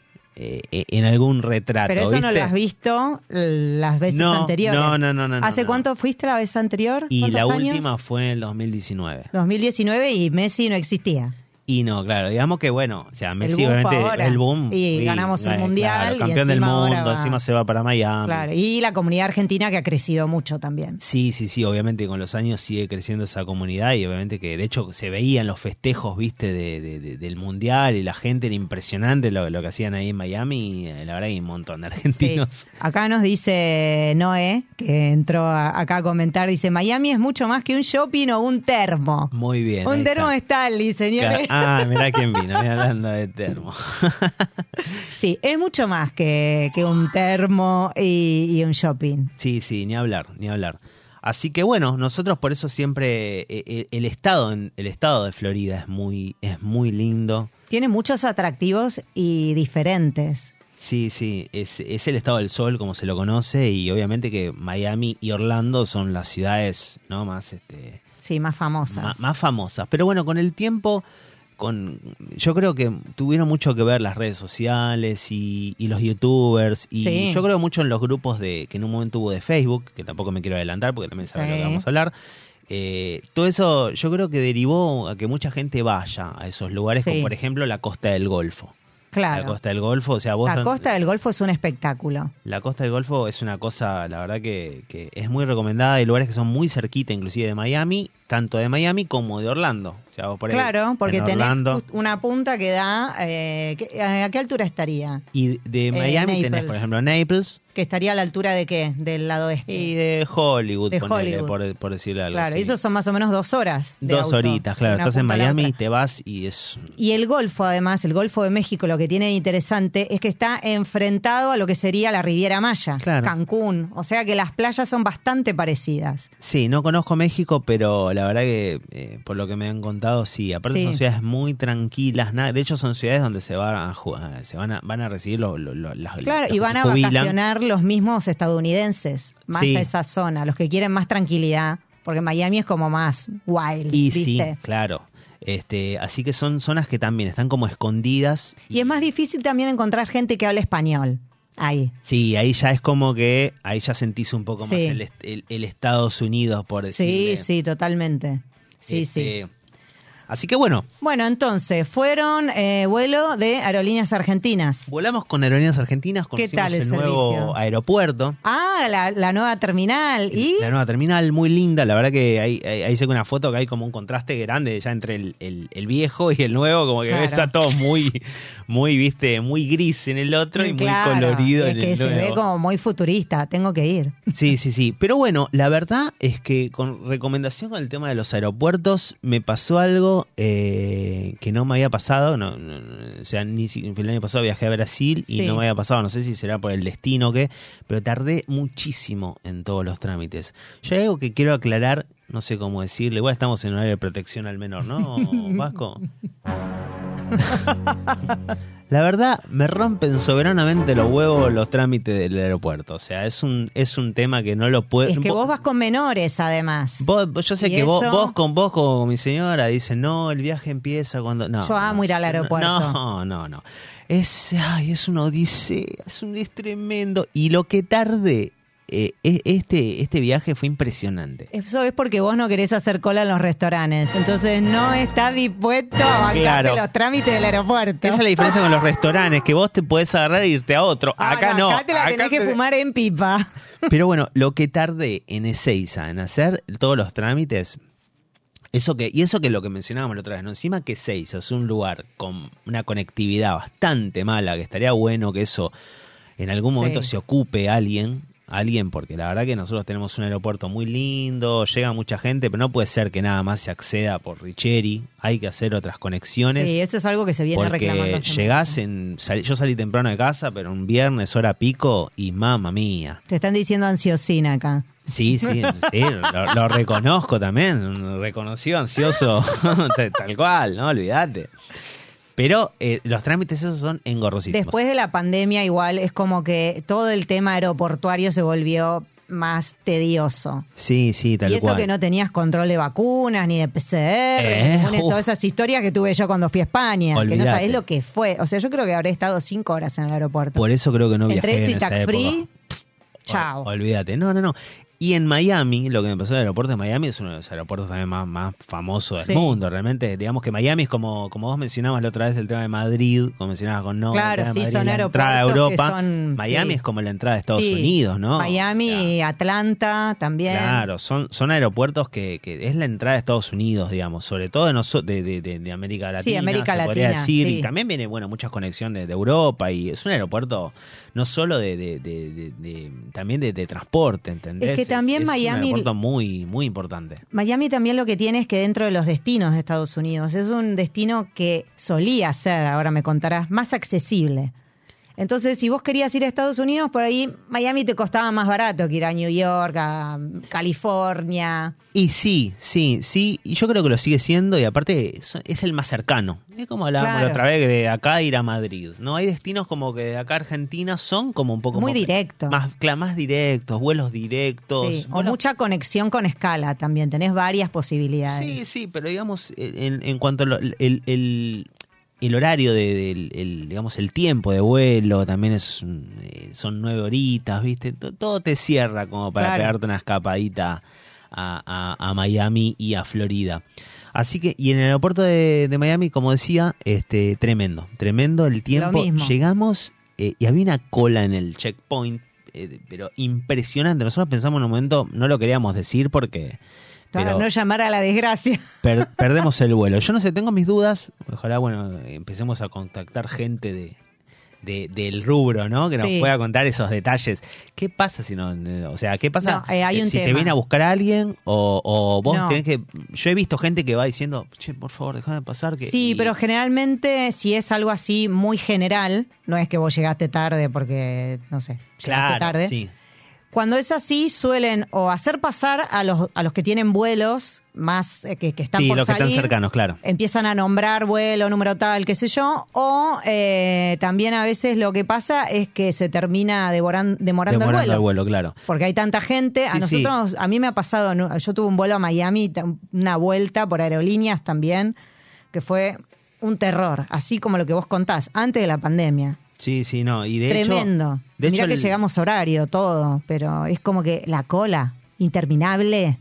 eh, eh, en algún retrato. Pero eso no ¿viste? lo has visto las veces No, anteriores. no, no, no, no, ¿Hace no. cuánto fuiste la vez anterior? Y ¿Cuántos la años? última fue en el 2019. 2019 y Messi no existía. Y no, claro, digamos que bueno, o sea, Messi boom obviamente ahora. el boom. Y ganamos el eh, Mundial claro, y campeón del mundo, encima se va para Miami. Claro, y la comunidad argentina que ha crecido mucho también. Sí, sí, sí, obviamente con los años sigue creciendo esa comunidad y obviamente que de hecho se veían los festejos, viste, de, de- de- del mundial y la gente era impresionante lo, lo que hacían ahí en Miami, y, eh, la verdad hay un montón de Sí. argentinos. Acá nos dice Noé, que entró a- acá a comentar, dice, Miami es mucho más que un shopping o un termo. Muy bien. un termo está. Stanley, señores. Ah, mirá quién vino, hablando de termo. *laughs* Sí, es mucho más que, que un termo y, y un shopping. Sí, sí, ni hablar, ni hablar. Así que bueno, nosotros por eso siempre eh, eh, el estado el estado de Florida es muy es muy lindo. Tiene muchos atractivos y diferentes. Sí, sí, es, es el estado del sol como se lo conoce y obviamente que Miami y Orlando son las ciudades no más este Sí, más famosas. más famosas. Pero bueno, con el tiempo con yo creo que tuvieron mucho que ver las redes sociales y, y los youtubers y Sí. yo creo mucho en los grupos de que en un momento hubo de Facebook, que tampoco me quiero adelantar porque también sabes Sí. lo que vamos a hablar. Eh, todo eso yo creo que derivó a que mucha gente vaya a esos lugares, Sí. como por ejemplo la Costa del Golfo. claro. La Costa del Golfo, o sea, vos La costa del Golfo es un espectáculo. la costa del Golfo es una cosa, la verdad que, que es muy recomendada. Hay lugares que son muy cerquita, inclusive de Miami, tanto de Miami como de Orlando. O sea, por Claro, porque en tenés Orlando una punta que da... eh, ¿qué- ¿A qué altura estaría? y de Miami tenés, Naples. por ejemplo, Naples Que estaría a la altura de qué? Del lado este. y de Hollywood, De ponele, Hollywood. Por, por decirle algo. Claro, así. esos son más o menos dos horas. de Dos auto, horitas, claro. Estás en Miami, te vas y es... Y el Golfo, además, el Golfo de México, lo que tiene interesante es que está enfrentado a lo que sería la Riviera Maya, Claro. Cancún. O sea que las playas son bastante parecidas. Sí, no conozco México, pero la verdad que eh, por lo que me han contado, sí. Aparte Sí. son ciudades muy tranquilas. nada- de hecho, son ciudades donde se van a, jugar- se van a, van a recibir los, los- los- las Claro, los y van a vacacionar los mismos estadounidenses, más Sí. a esa zona, los que quieren más tranquilidad, porque Miami es como más wild, Y ¿viste? sí, claro. Este, así que son zonas que también están como escondidas. Y es más difícil también encontrar gente que hable español. Ahí. Sí, ahí ya es como que ahí ya sentís un poco más Sí. el, est- el- el Estados Unidos, por Sí, decirle. sí, totalmente. Sí, sí. Así que bueno, Bueno, entonces, fueron eh, vuelo de aerolíneas argentinas. volamos con Aerolíneas Argentinas, ¿Qué conocimos tal el el nuevo aeropuerto. Ah, la, la nueva terminal. ¿Y? La nueva terminal, muy linda. La verdad que ahí, ahí, ve una foto que hay como un contraste grande ya entre el, el- el viejo y el nuevo, como que Claro. ves ya todo muy, muy, viste, muy gris en el otro y Claro, muy colorido es en que el se nuevo. ve como muy futurista. Tengo que ir. Sí, sí, sí. Pero bueno, la verdad es que con recomendación con el tema de los aeropuertos, me pasó algo eh, que no me había pasado. No, no, no, o sea, ni si- el año pasado viajé a Brasil y Sí. no me había pasado. No sé si será por el destino o qué, pero tardé muchísimo en todos los trámites. Yo hay algo que quiero aclarar, no sé cómo decirle. Igual estamos en horario de protección al menor, ¿no, *laughs* Vasco? La verdad, me rompen soberanamente los huevos los trámites del aeropuerto. O sea, es un, es un tema que no lo puedo... Es que vos vas con menores, además. Vos- yo sé que vos, vos con vos con mi señora dicen, no, el viaje empieza cuando... No, Yo amo no, ir al aeropuerto. No, no, no. Es, ay, es una odisea, es un es tremendo. Y lo que tarde, eh, e- este, este viaje fue impresionante. Eso es porque vos no querés hacer cola en los restaurantes. Entonces no estás dispuesto a Claro. los trámites del aeropuerto. Esa es la diferencia con los restaurantes, que vos te podés agarrar e irte a otro. Ah, acá no. Acá te la tenés acá que te- fumar en pipa. *laughs* Pero bueno, lo que tardé en Ezeiza, en hacer todos los trámites, eso que, y eso que es lo que mencionábamos la otra vez, ¿no? Encima que Ezeiza es un lugar con una conectividad bastante mala, que estaría bueno que eso en algún momento Sí. se ocupe alguien, alguien, porque la verdad que nosotros tenemos un aeropuerto muy lindo, llega mucha gente, pero no puede ser que nada más se acceda por Richeri, hay que hacer otras conexiones. Sí, eso es algo que se viene reclamando. Porque hace llegás en. sal- yo salí temprano de casa, pero un viernes, hora pico, y mamá mía. Te están diciendo ansiosina acá. Sí, sí, *laughs* sí, lo, lo reconozco también, reconocido ansioso, *laughs* tal cual, no olvídate. Pero eh, los trámites esos son engorrosísimos. Después de la pandemia, igual es como que todo el tema aeroportuario se volvió más tedioso. Sí, sí, tal y eso cual. que no tenías control de vacunas, ni de PCR, Eh, de uf. todas esas historias que tuve yo cuando fui a España, que no sabés lo que fue. O sea, yo creo que habré estado cinco horas en el aeropuerto. Por eso creo que no viajé Entre eso en y esa tax free, época. chao. Ol- Olvídate. No, no, no. Y en Miami, lo que me pasó en el aeropuerto de Miami es uno de los aeropuertos también más, más famosos del Sí. mundo. Realmente, digamos que Miami es como, como vos mencionabas la otra vez el tema de Madrid, como mencionabas con no, Claro, sí, Madrid, son la entrada a Europa. son- Miami sí. es como la entrada de Estados. Unidos, ¿no? Miami, Atlanta también. Claro, son, son aeropuertos que, que es la entrada de Estados Unidos, digamos, sobre todo de, de, de, de- América Latina. Sí, América se podría Latina, decir. Y también viene, bueno, muchas conexiones de Europa y es un aeropuerto no solo de, de- de- de- también de, de transporte, ¿entendés? Es que también es Miami- un aeropuerto muy, muy importante. Miami también lo que tiene es que dentro de los destinos de Estados Unidos es un destino que solía ser, ahora me contarás, más accesible. Entonces, si vos querías ir a Estados Unidos, por ahí Miami te costaba más barato que ir a New York, a California. Y sí, sí, sí, y yo creo que lo sigue siendo y aparte es, es el más cercano. Es como hablábamos Claro. la otra vez de acá ir a Madrid, ¿no? Hay destinos como que de acá a Argentina son como un poco Muy más- directo. Más, más directos, vuelos directos. Sí, o vuelos- mucha conexión con escala también, tenés varias posibilidades. Sí, sí, pero digamos, en, en cuanto al el, el, el horario, de, del- el, digamos, el tiempo de vuelo también es mm, eh, son nueve horitas, ¿viste? To- Todo te cierra como para Claro. pegarte una escapadita a, a- a Miami y a Florida. Así que, y en el aeropuerto de, de Miami, como decía, este tremendo, tremendo el tiempo. Llegamos eh, y había una cola en el checkpoint, eh, pero impresionante. Nosotros pensamos en un momento, no lo queríamos decir porque... Para pero- no llamar a la desgracia. per- *laughs* perdemos el vuelo. Yo no sé, tengo mis dudas. Ojalá, bueno, empecemos a contactar gente de, de- del rubro, ¿no? Que nos Sí. pueda contar esos detalles. ¿Qué pasa si no? eh, O sea, ¿qué pasa No, eh, hay un si te viene a buscar a alguien o, o vos No. tenés que... Yo he visto gente que va diciendo, che, por favor, déjame pasar. Que, Sí, y- pero generalmente si es algo así muy general, no es que vos llegaste tarde porque, no sé, llegaste Claro, tarde. sí. Cuando es así, suelen o hacer pasar a los, a los que tienen vuelos más eh, que, que están Sí, por los que están cercanos, claro. Empiezan a nombrar vuelo, número tal, qué sé yo. O eh, también a veces lo que pasa es que se termina devoran- demorando, Demorando el vuelo. el vuelo, claro. Porque hay tanta gente. A Sí, sí. nosotros, a mí me ha pasado, yo tuve un vuelo a Miami, una vuelta por aerolíneas también, que fue un terror, así como lo que vos contás, antes de la pandemia. Sí, sí, no. Y de Tremendo. hecho... De Mirá hecho, que el- llegamos a horario, todo, pero es como que la cola, interminable.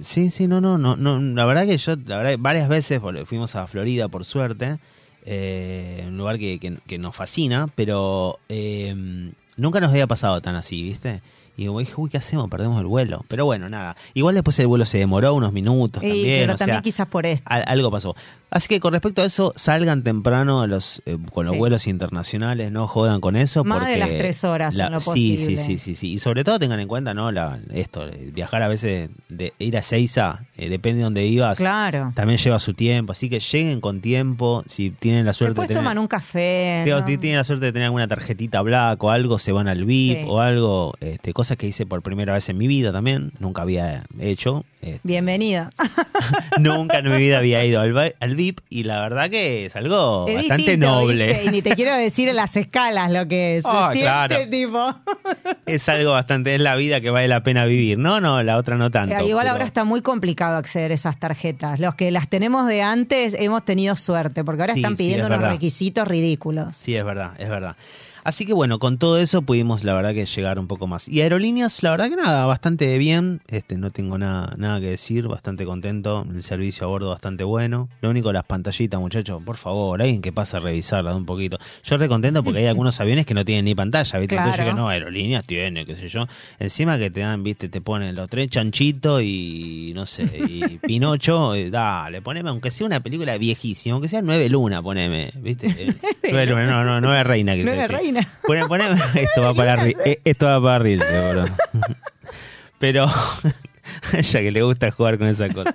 Sí, sí, no, no, no, no. La verdad que yo, la verdad, varias veces fuimos a Florida, por suerte, eh, un lugar que, que- que nos fascina, pero eh, nunca nos había pasado tan así, ¿viste? Y como dije, uy, ¿qué hacemos? Perdemos el vuelo. Pero bueno, nada. Igual después el vuelo se demoró unos minutos Y, también. pero o también sea, quizás por esto. al- algo pasó. Así que con respecto a eso, salgan temprano los, eh, con los Sí. vuelos internacionales, no jodan con eso. Más de porque las tres horas en lo sí, posible. Sí, sí, sí, sí. Y sobre todo tengan en cuenta, ¿no? La, esto, eh, viajar a veces, de ir a Seiza, eh, depende de dónde ibas. Claro. También lleva su tiempo, así que lleguen con tiempo. Si tienen la suerte Después de tener, toman un café. Digo, ¿no? si tienen la suerte de tener alguna tarjetita black o algo, se van al VIP Sí. o algo. Este, cosas que hice por primera vez en mi vida también. Nunca había hecho. Este, Bienvenida. *laughs* Nunca en mi vida había ido al, al VIP y la verdad que es algo Es bastante distinto, noble. ¿viste? Y ni te quiero decir en las escalas lo que es. *laughs* Ah, siente claro. tipo. Es algo bastante, es la vida que vale la pena vivir. No, no, la otra no tanto. Igual pero- ahora está muy complicado acceder a esas tarjetas. Los que las tenemos de antes hemos tenido suerte, porque ahora Sí, están sí, pidiendo es unos verdad. requisitos ridículos. Sí, es verdad, es verdad. Así que bueno, con todo eso pudimos la verdad que llegar un poco más. Y aerolíneas, la verdad que nada, bastante bien. Este, no tengo nada, nada que decir, bastante contento. El servicio a bordo bastante bueno. Lo único, las pantallitas, muchachos, por favor, alguien que pase a revisarlas un poquito. Yo re contento porque hay algunos aviones que no tienen ni pantalla, ¿viste? Entonces yo Claro. no, aerolíneas tiene, qué sé yo. Encima que te dan, viste, te ponen los tres chanchitos y no sé, y *laughs* Pinocho, eh, dale, poneme, aunque sea una película viejísima, aunque sea Nueve Luna, poneme, viste. *laughs* Eh, Nueve Luna, no, no, Nueve Reina. Que Nueve se dice. *laughs* Esto va para ri- eh, esto va para bro. *laughs* Pero *laughs* a ella que le gusta jugar con esa cosa.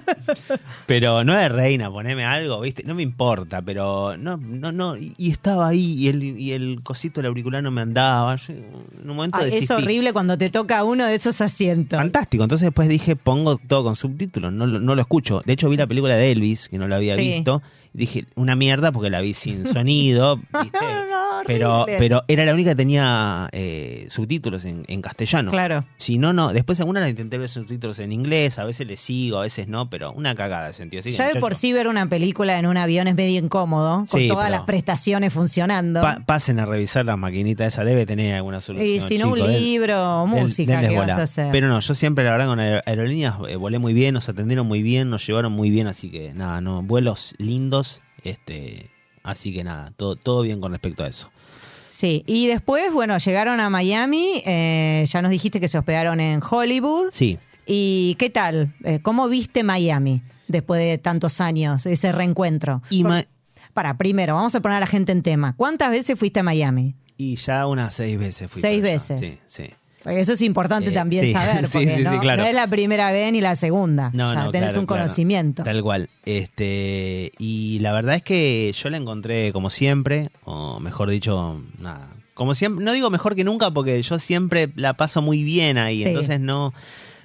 Pero no es reina, poneme algo, ¿viste? No me importa, pero no no no y estaba ahí y el y el cosito del auricular no me andaba. Yo, en un momento Ay, es horrible cuando te toca uno de esos asientos. Fantástico. Entonces después dije, pongo todo con subtítulos, no, lo- no lo escucho. De hecho vi la película de Elvis, que no la había Sí. visto, Dije, una mierda porque la vi sin *laughs* sonido, ¿viste? No, pero, pero era la única que tenía eh, subtítulos en, en castellano. Claro. Si no, no. Después alguna la intenté ver subtítulos en inglés, a veces le sigo, a veces no, pero una cagada de sentido. Así Ya de por sí ver una película en un avión es medio incómodo, con Sí, todas las prestaciones funcionando. pa- pasen a revisar la maquinita esa, debe tener alguna solución. y si no, un libro o música. Pero no, yo siempre, la verdad, con aer- aerolíneas eh, volé muy bien, nos atendieron muy bien, nos llevaron muy bien, así que nada, no, vuelos lindos, este, así que nada, todo, todo bien con respecto a eso. Sí, y después, bueno, llegaron a Miami, eh, ya nos dijiste que se hospedaron en Hollywood. Sí, ¿Y qué tal? Eh, ¿Cómo viste Miami después de tantos años, ese reencuentro? Y Para, primero, vamos a poner a la gente en tema. ¿Cuántas veces fuiste a Miami? y ya unas seis veces fui. Seis veces. Sí, sí. Eso es importante Eh, también sí, saber, *laughs* porque sí, sí, no, claro. no es la primera vez ni la segunda. No, ya no, tenés claro, un claro. conocimiento. Tal cual. Este, y la verdad es que yo la encontré como siempre, o mejor dicho, nada. Como siempre, no digo mejor que nunca porque yo siempre la paso muy bien ahí, entonces no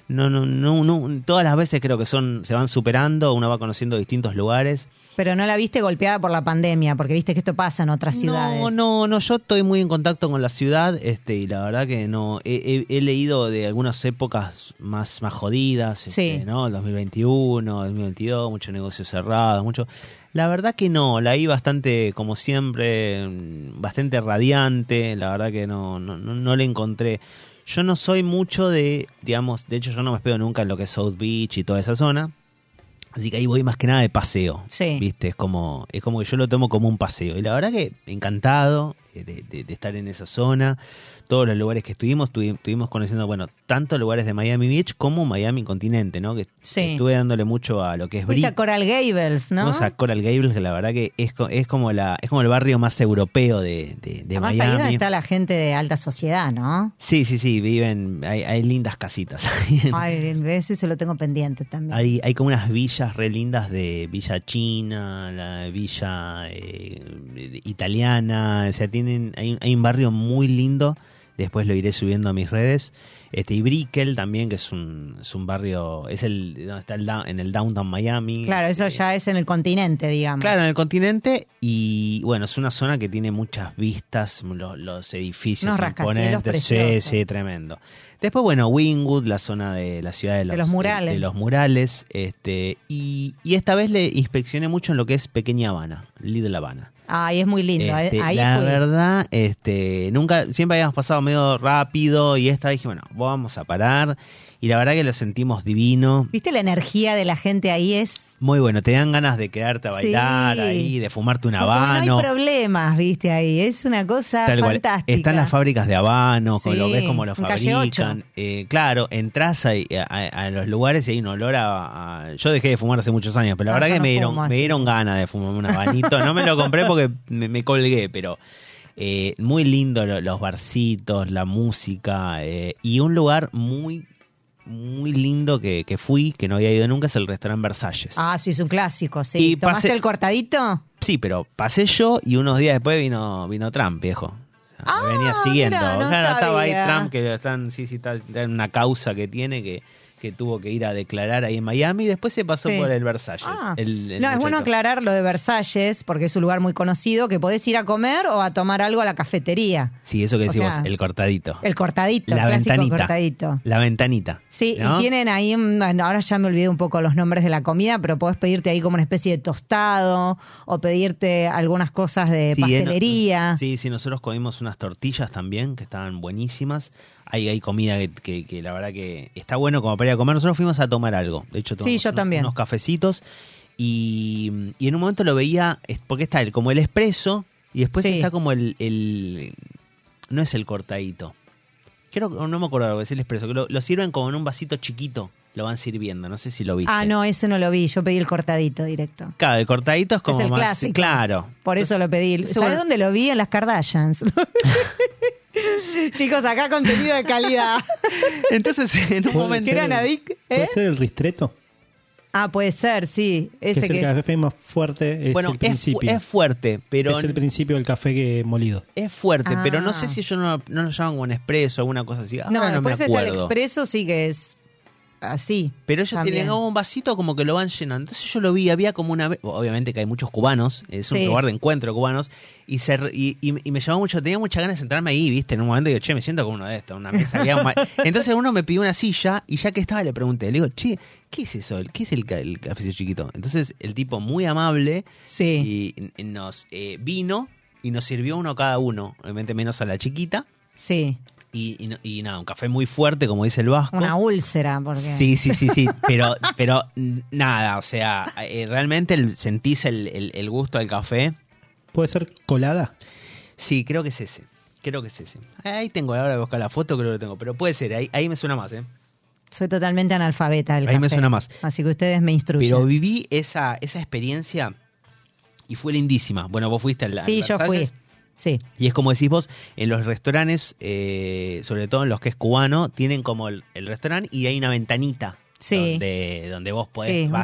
no, no, no, no, todas las veces creo que son, se van superando, uno va conociendo distintos lugares. Pero no la viste golpeada por la pandemia, porque viste que esto pasa en otras ciudades. No, no, no, yo estoy muy en contacto con la ciudad, este, y la verdad que no, he, he- he leído de algunas épocas más, más jodidas, este, Sí. ¿no? El 2021, 2022, muchos negocios cerrados, mucho. La verdad que no, la vi bastante, como siempre, bastante radiante, la verdad que no, no, no, no le encontré. Yo no soy mucho de, digamos, de hecho yo no me espero nunca en lo que es South Beach y toda esa zona. Así que ahí voy más que nada de paseo. Sí. ¿Viste? Es como, es como que yo lo tomo como un paseo. Y la verdad que encantado eh, de, de- de estar en esa zona. Todos los lugares que estuvimos, tuvi- estuvimos conociendo, bueno, tanto lugares de Miami Beach como Miami Continente, ¿no? Que Sí. estuve dándole mucho a lo que es Fuiste a. Coral Gables, ¿no? Fuimos a Coral Gables, que la verdad que es, es como la es como el barrio más europeo de, de, de Además, ahí Miami. está la gente de alta sociedad, ¿no? Sí, sí, sí, viven, hay, hay lindas casitas. *laughs* Ay, a veces se lo tengo pendiente también. Hay, hay como unas villas re lindas de Villa China, la Villa eh, italiana, o sea, tienen, hay, hay un barrio muy lindo, después lo iré subiendo a mis redes. Este, y Brickell también, que es un, es un barrio, es el, donde está el, en el downtown Miami. claro, eso Eh, ya es en el continente, digamos. Claro, en el continente y bueno, es una zona que tiene muchas vistas, lo- los, edificios Unos imponentes, sí, sí, tremendo. Después, bueno, Wingwood, la zona de la ciudad de los, los murales. de los murales, este, y, y esta vez le inspeccioné mucho en lo que es Pequeña Habana, Little Habana. Ay, es muy lindo. eh. Este, Ahí la fui. verdad, este, nunca, siempre habíamos pasado medio rápido y esta vez dije, bueno, vamos a parar. Y la verdad que lo sentimos divino. ¿Viste la energía de la gente ahí? Es Muy bueno, te dan ganas de quedarte a bailar Sí. ahí, de fumarte un Como No habano. hay problemas, viste, ahí. Es una cosa Tal cual. fantástica. Están las fábricas de habano, con Sí, lo ves como lo fabrican. Eh, claro, entras a, a- a los lugares y hay un olor a, a- Yo dejé de fumar hace muchos años, pero la No, verdad que no me dieron, me dieron ganas de fumar un habanito. no me lo compré porque me, me colgué, pero eh, muy lindo lo- los barcitos, la música eh, y un lugar muy, muy lindo que, que fui, que no había ido nunca, es el restaurante Versalles. Ah, sí, es un clásico, sí. Y ¿Tomaste pasé- el cortadito? Sí, pero pasé yo y unos días después vino, vino Trump, viejo. O sea, me Ah, venía siguiendo. no estaba ahí. Trump, que están, sí, sí, está, está en una causa que tiene que, que tuvo que ir a declarar ahí en Miami y después se pasó Sí. por el Versalles. Ah. el- el no, es bueno aclarar lo de Versalles, porque es un lugar muy conocido, que podés ir a comer o a tomar algo a la cafetería. Sí, eso que decimos, el cortadito. El cortadito, la ventanita. cortadito. La ventanita. Sí, ¿no? y tienen ahí, bueno, ahora ya me olvidé un poco los nombres de la comida, pero podés pedirte ahí como una especie de tostado o pedirte algunas cosas de Sí, eh, no- pastelería. sí, sí, nosotros comimos unas tortillas también que estaban buenísimas. Hay, hay comida que, que- que la verdad que está bueno como para ir a comer. Nosotros fuimos a tomar algo. De hecho, tomamos yo unos- también. unos cafecitos y, y en un momento lo veía, porque está el, como el expreso y después Sí. está como el, el- No es el cortadito. Creo que no me acuerdo, es el expreso. Que lo, lo sirven como en un vasito chiquito. Lo van sirviendo. No sé si lo viste. Ah, no, eso no lo vi, yo pedí el cortadito directo. Claro, el cortadito es como es el más. clásico. Claro. Por eso lo pedí. ¿Sabes dónde lo vi? En las Kardashians. *laughs* *laughs* Chicos, acá contenido de calidad. *laughs* Entonces, en un momento. Adic- ¿Puede ¿eh? ser el ristreto? Ah, puede ser, sí. Que Ese es el que... café más fuerte, es bueno, el es, fu- principio. es fuerte, pero. es el principio del café que molido. Es fuerte, Ah. pero no sé si ellos no, no lo llaman como un expreso o alguna cosa así. No, no, me después está el acuerdo. expreso, sí que es así. Pero ellos también. tienen un vasito como que lo van llenando. Entonces yo lo vi, había como una... me- Obviamente que hay muchos cubanos, es un Sí. lugar de encuentro cubanos, y, se, y, y- y me llamó mucho, tenía muchas ganas de sentarme ahí, viste, en un momento digo, che, me siento como uno de estos, una mesa. un *laughs* Entonces uno me pidió una silla y ya que estaba le pregunté, le digo, che, ¿qué es eso? ¿Qué es el, el cafecito chiquito? Entonces el tipo muy amable Sí, y y nos eh, vino y nos sirvió uno cada uno, obviamente menos a la chiquita. sí. Y, y nada, un café muy fuerte, como dice el vasco. Una úlcera, porque... Sí, sí, sí, sí, pero, pero nada, o sea, eh, realmente el- sentís el, el- el gusto del café. ¿Puede ser colada? Sí, creo que es ese, creo que es ese. Ahí tengo, a la hora de buscar la foto, creo que lo tengo, pero puede ser, ahí, ahí me suena más, ¿eh? Soy totalmente analfabeta del Ahí me suena más. Así que ustedes me instruyen. Pero viví esa, esa experiencia y fue lindísima. Bueno, vos fuiste al al sí, yo fui. Sí, Y es como decís vos, en los restaurantes, eh, sobre todo en los que es cubano, tienen como el restaurante y hay una ventanita. Sí. Donde, donde vos podés. Sí, un a-.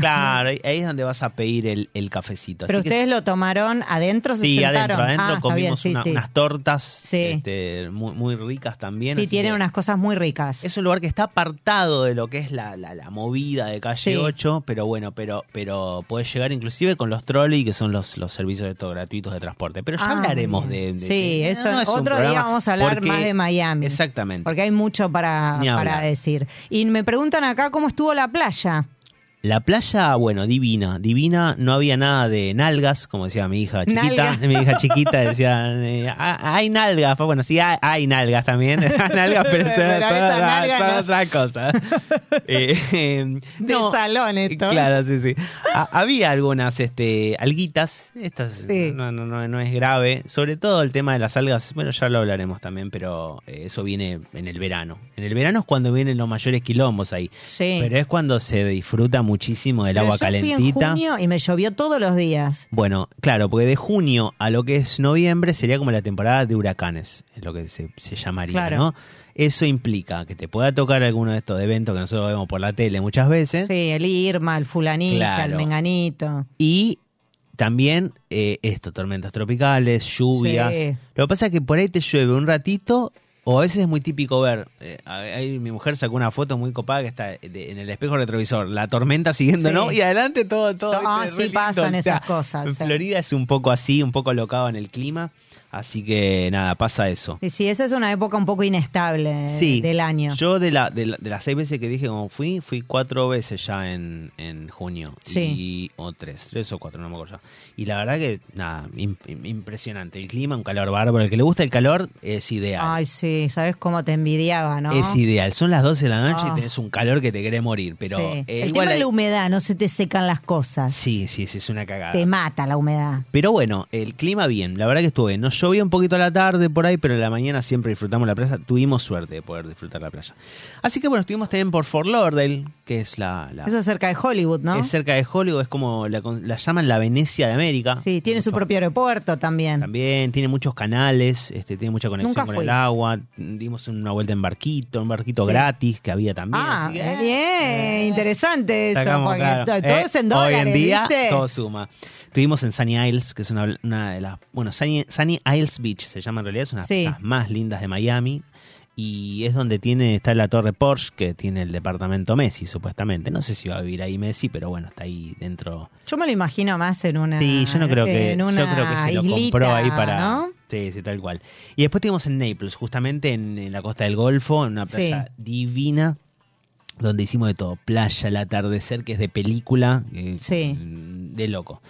Claro, ahí es donde vas a pedir el, el cafecito. pero que ustedes lo tomaron adentro, se Sí, sentaron? adentro, adentro Ah, comimos bien, sí, una- sí. unas tortas este, muy, muy ricas también. Sí, tienen unas cosas muy ricas. Es un lugar que está apartado de lo que es la, la, la movida de calle Sí. 8, pero bueno, pero pero puedes llegar inclusive con los trolley, que son los, los servicios de todo gratuitos de transporte. Pero ya Ah, hablaremos de, de- Sí, de- eso no es otro día vamos a hablar porque- más de Miami. Exactamente. Porque hay mucho para, para decir. Y me preguntan acá cómo estuvo la playa. La playa, bueno, divina, divina, no había nada de nalgas, como decía mi hija chiquita, *laughs* mi hija chiquita decía, eh, "Ah, hay nalgas, pues bueno, sí, hay, hay nalgas también, *laughs* nalgas, pero, son, Pero son- esas son- no. otra cosa. *laughs* Eh, eh, De salón esto. Claro, sí, sí. Ha- había algunas este, alguitas, estas Sí. no, no, no, no es grave, sobre todo el tema de las algas, bueno, ya lo hablaremos también, pero eh, eso viene en el verano. En el verano es cuando vienen los mayores quilombos ahí. Sí. Pero es cuando se disfruta muchísimo del Pero agua yo fui en calentita. junio y me llovió todos los días. Bueno, claro, porque de junio a lo que es noviembre sería como la temporada de huracanes, es lo que se, se llamaría, Claro. ¿no? Eso implica que te pueda tocar alguno de estos eventos que nosotros vemos por la tele muchas veces Sí, el Irma, el fulanita. Claro. el menganito. y también eh, esto, tormentas tropicales, lluvias. Sí. Lo que pasa es que por ahí te llueve un ratito o a veces es muy típico ver, eh, ahí mi mujer sacó una foto muy copada que está de- en el espejo retrovisor, la tormenta siguiendo, Sí. ¿no? Y adelante todo, todo. Ah, sí pasan O esas cosas, sí. Florida es un poco así, un poco locado en el clima, así que nada, pasa eso. Y sí, esa es una época un poco inestable Sí, del año. Yo de, la, de, la- de las seis veces que dije como fui, fui cuatro veces ya en, en junio. Sí. Y, o tres, tres o cuatro, no me acuerdo ya. Y la verdad que, nada, im- im- impresionante. El clima, un calor bárbaro. El que le gusta el calor es ideal. Ay, sí, ¿sabes cómo te envidiaba, no? Es ideal. Son las 12 de la noche Ah. y tenés un calor que te quiere morir. Pero Sí. eh, el igual tema de hay- la humedad, no se te secan las cosas. Sí, sí, sí, es una cagada. Te mata la humedad. Pero bueno, el clima bien, la verdad que estuvo bien. Llovía un poquito a la tarde por ahí, pero en la mañana siempre disfrutamos la playa. Tuvimos suerte de poder disfrutar la playa. Así que bueno, estuvimos también por Fort Lauderdale, que es la... la- Eso es cerca de Hollywood, ¿no? Es cerca de Hollywood, es como la, la llaman la Venecia de América. Sí, tiene su propio aeropuerto también. También tiene muchos canales, este, tiene mucha conexión Nunca con fui. el agua. Dimos una vuelta en barquito, un barquito Sí. gratis que había también. Ah, así que, bien, interesante eso, Sacamos, porque claro. todo Eh, es en dólares, Hoy en día ¿viste? todo suma. Estuvimos en Sunny Isles, que es una, una de las... Bueno, Sunny, Sunny Isles Beach se llama en realidad, es una Sí. de las más lindas de Miami. Y es donde tiene está la torre Porsche, que tiene el departamento Messi, supuestamente. No sé si va a vivir ahí Messi, pero bueno, está ahí dentro. Yo me lo imagino más en una. Sí, yo no creo que, en yo creo que se lo compró ahí para... ¿no? Sí, sí, tal cual. Y después estuvimos en Naples, justamente en, en la costa del Golfo, en una playa Sí. divina, donde hicimos de todo. Playa, el atardecer, que es de película, eh, Sí. de loco.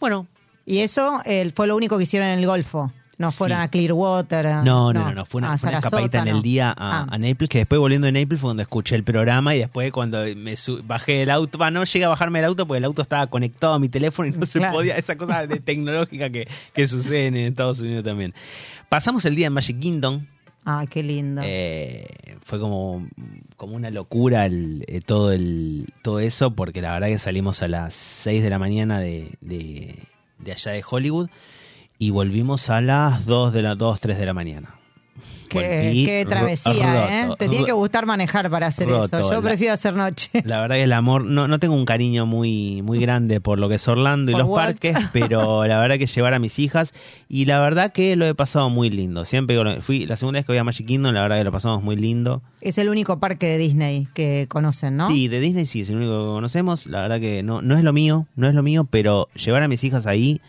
Bueno, Y eso eh, fue lo único que hicieron en el Golfo. No fueron Sí. a Clearwater. a- No, no, no, no, fue una, a fue una en el día a, Ah. a Naples, que después volviendo de Naples fue donde escuché el programa y después cuando me bajé del auto, bah, no llegué a bajarme del auto porque el auto estaba conectado a mi teléfono y no se podía, esa cosa de *laughs* tecnológica que, que sucede en Estados Unidos también. Pasamos el día en Magic Kingdom, Ah, qué lindo. eh, fue como, como una locura el- eh, todo, el, todo eso, porque la verdad que salimos a las 6 de la mañana de, de, de allá de Hollywood y volvimos a las 2, de la, 2 3 de la mañana. Qué, qué travesía, ¿eh? Te tiene que gustar manejar para hacer roto, eso. Yo prefiero hacer noche. *laughs* La verdad que el amor, no, no tengo un cariño muy, muy grande por lo que es Orlando y Por los Walt. parques, pero *laughs* la verdad que llevar a mis hijas y la verdad que lo he pasado muy lindo. Siempre fui, la segunda vez que voy a Magic Kingdom, la verdad que lo pasamos muy lindo. Es el único parque de Disney que conocen, ¿no? Sí, de Disney sí, es el único que conocemos. La verdad que no, no es lo mío, no es lo mío, pero llevar a mis hijas ahí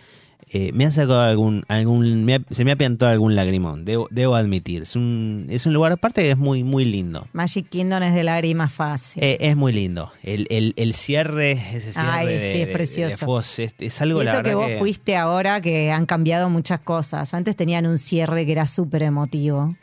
eh, me ha sacado algún, algún me ha- se me ha piantado algún lagrimón, debo, debo admitir. Es un, es un lugar aparte que es muy, muy lindo. Magic Kingdom es de lágrimas fácil. Eh, es muy lindo. El, el, el cierre, ese cierre Ay, de, sí, es de- de- precioso. de Foz, es, es algo y la eso que verdad vos fuiste ahora, que han cambiado muchas cosas. Antes tenían un cierre que era súper emotivo.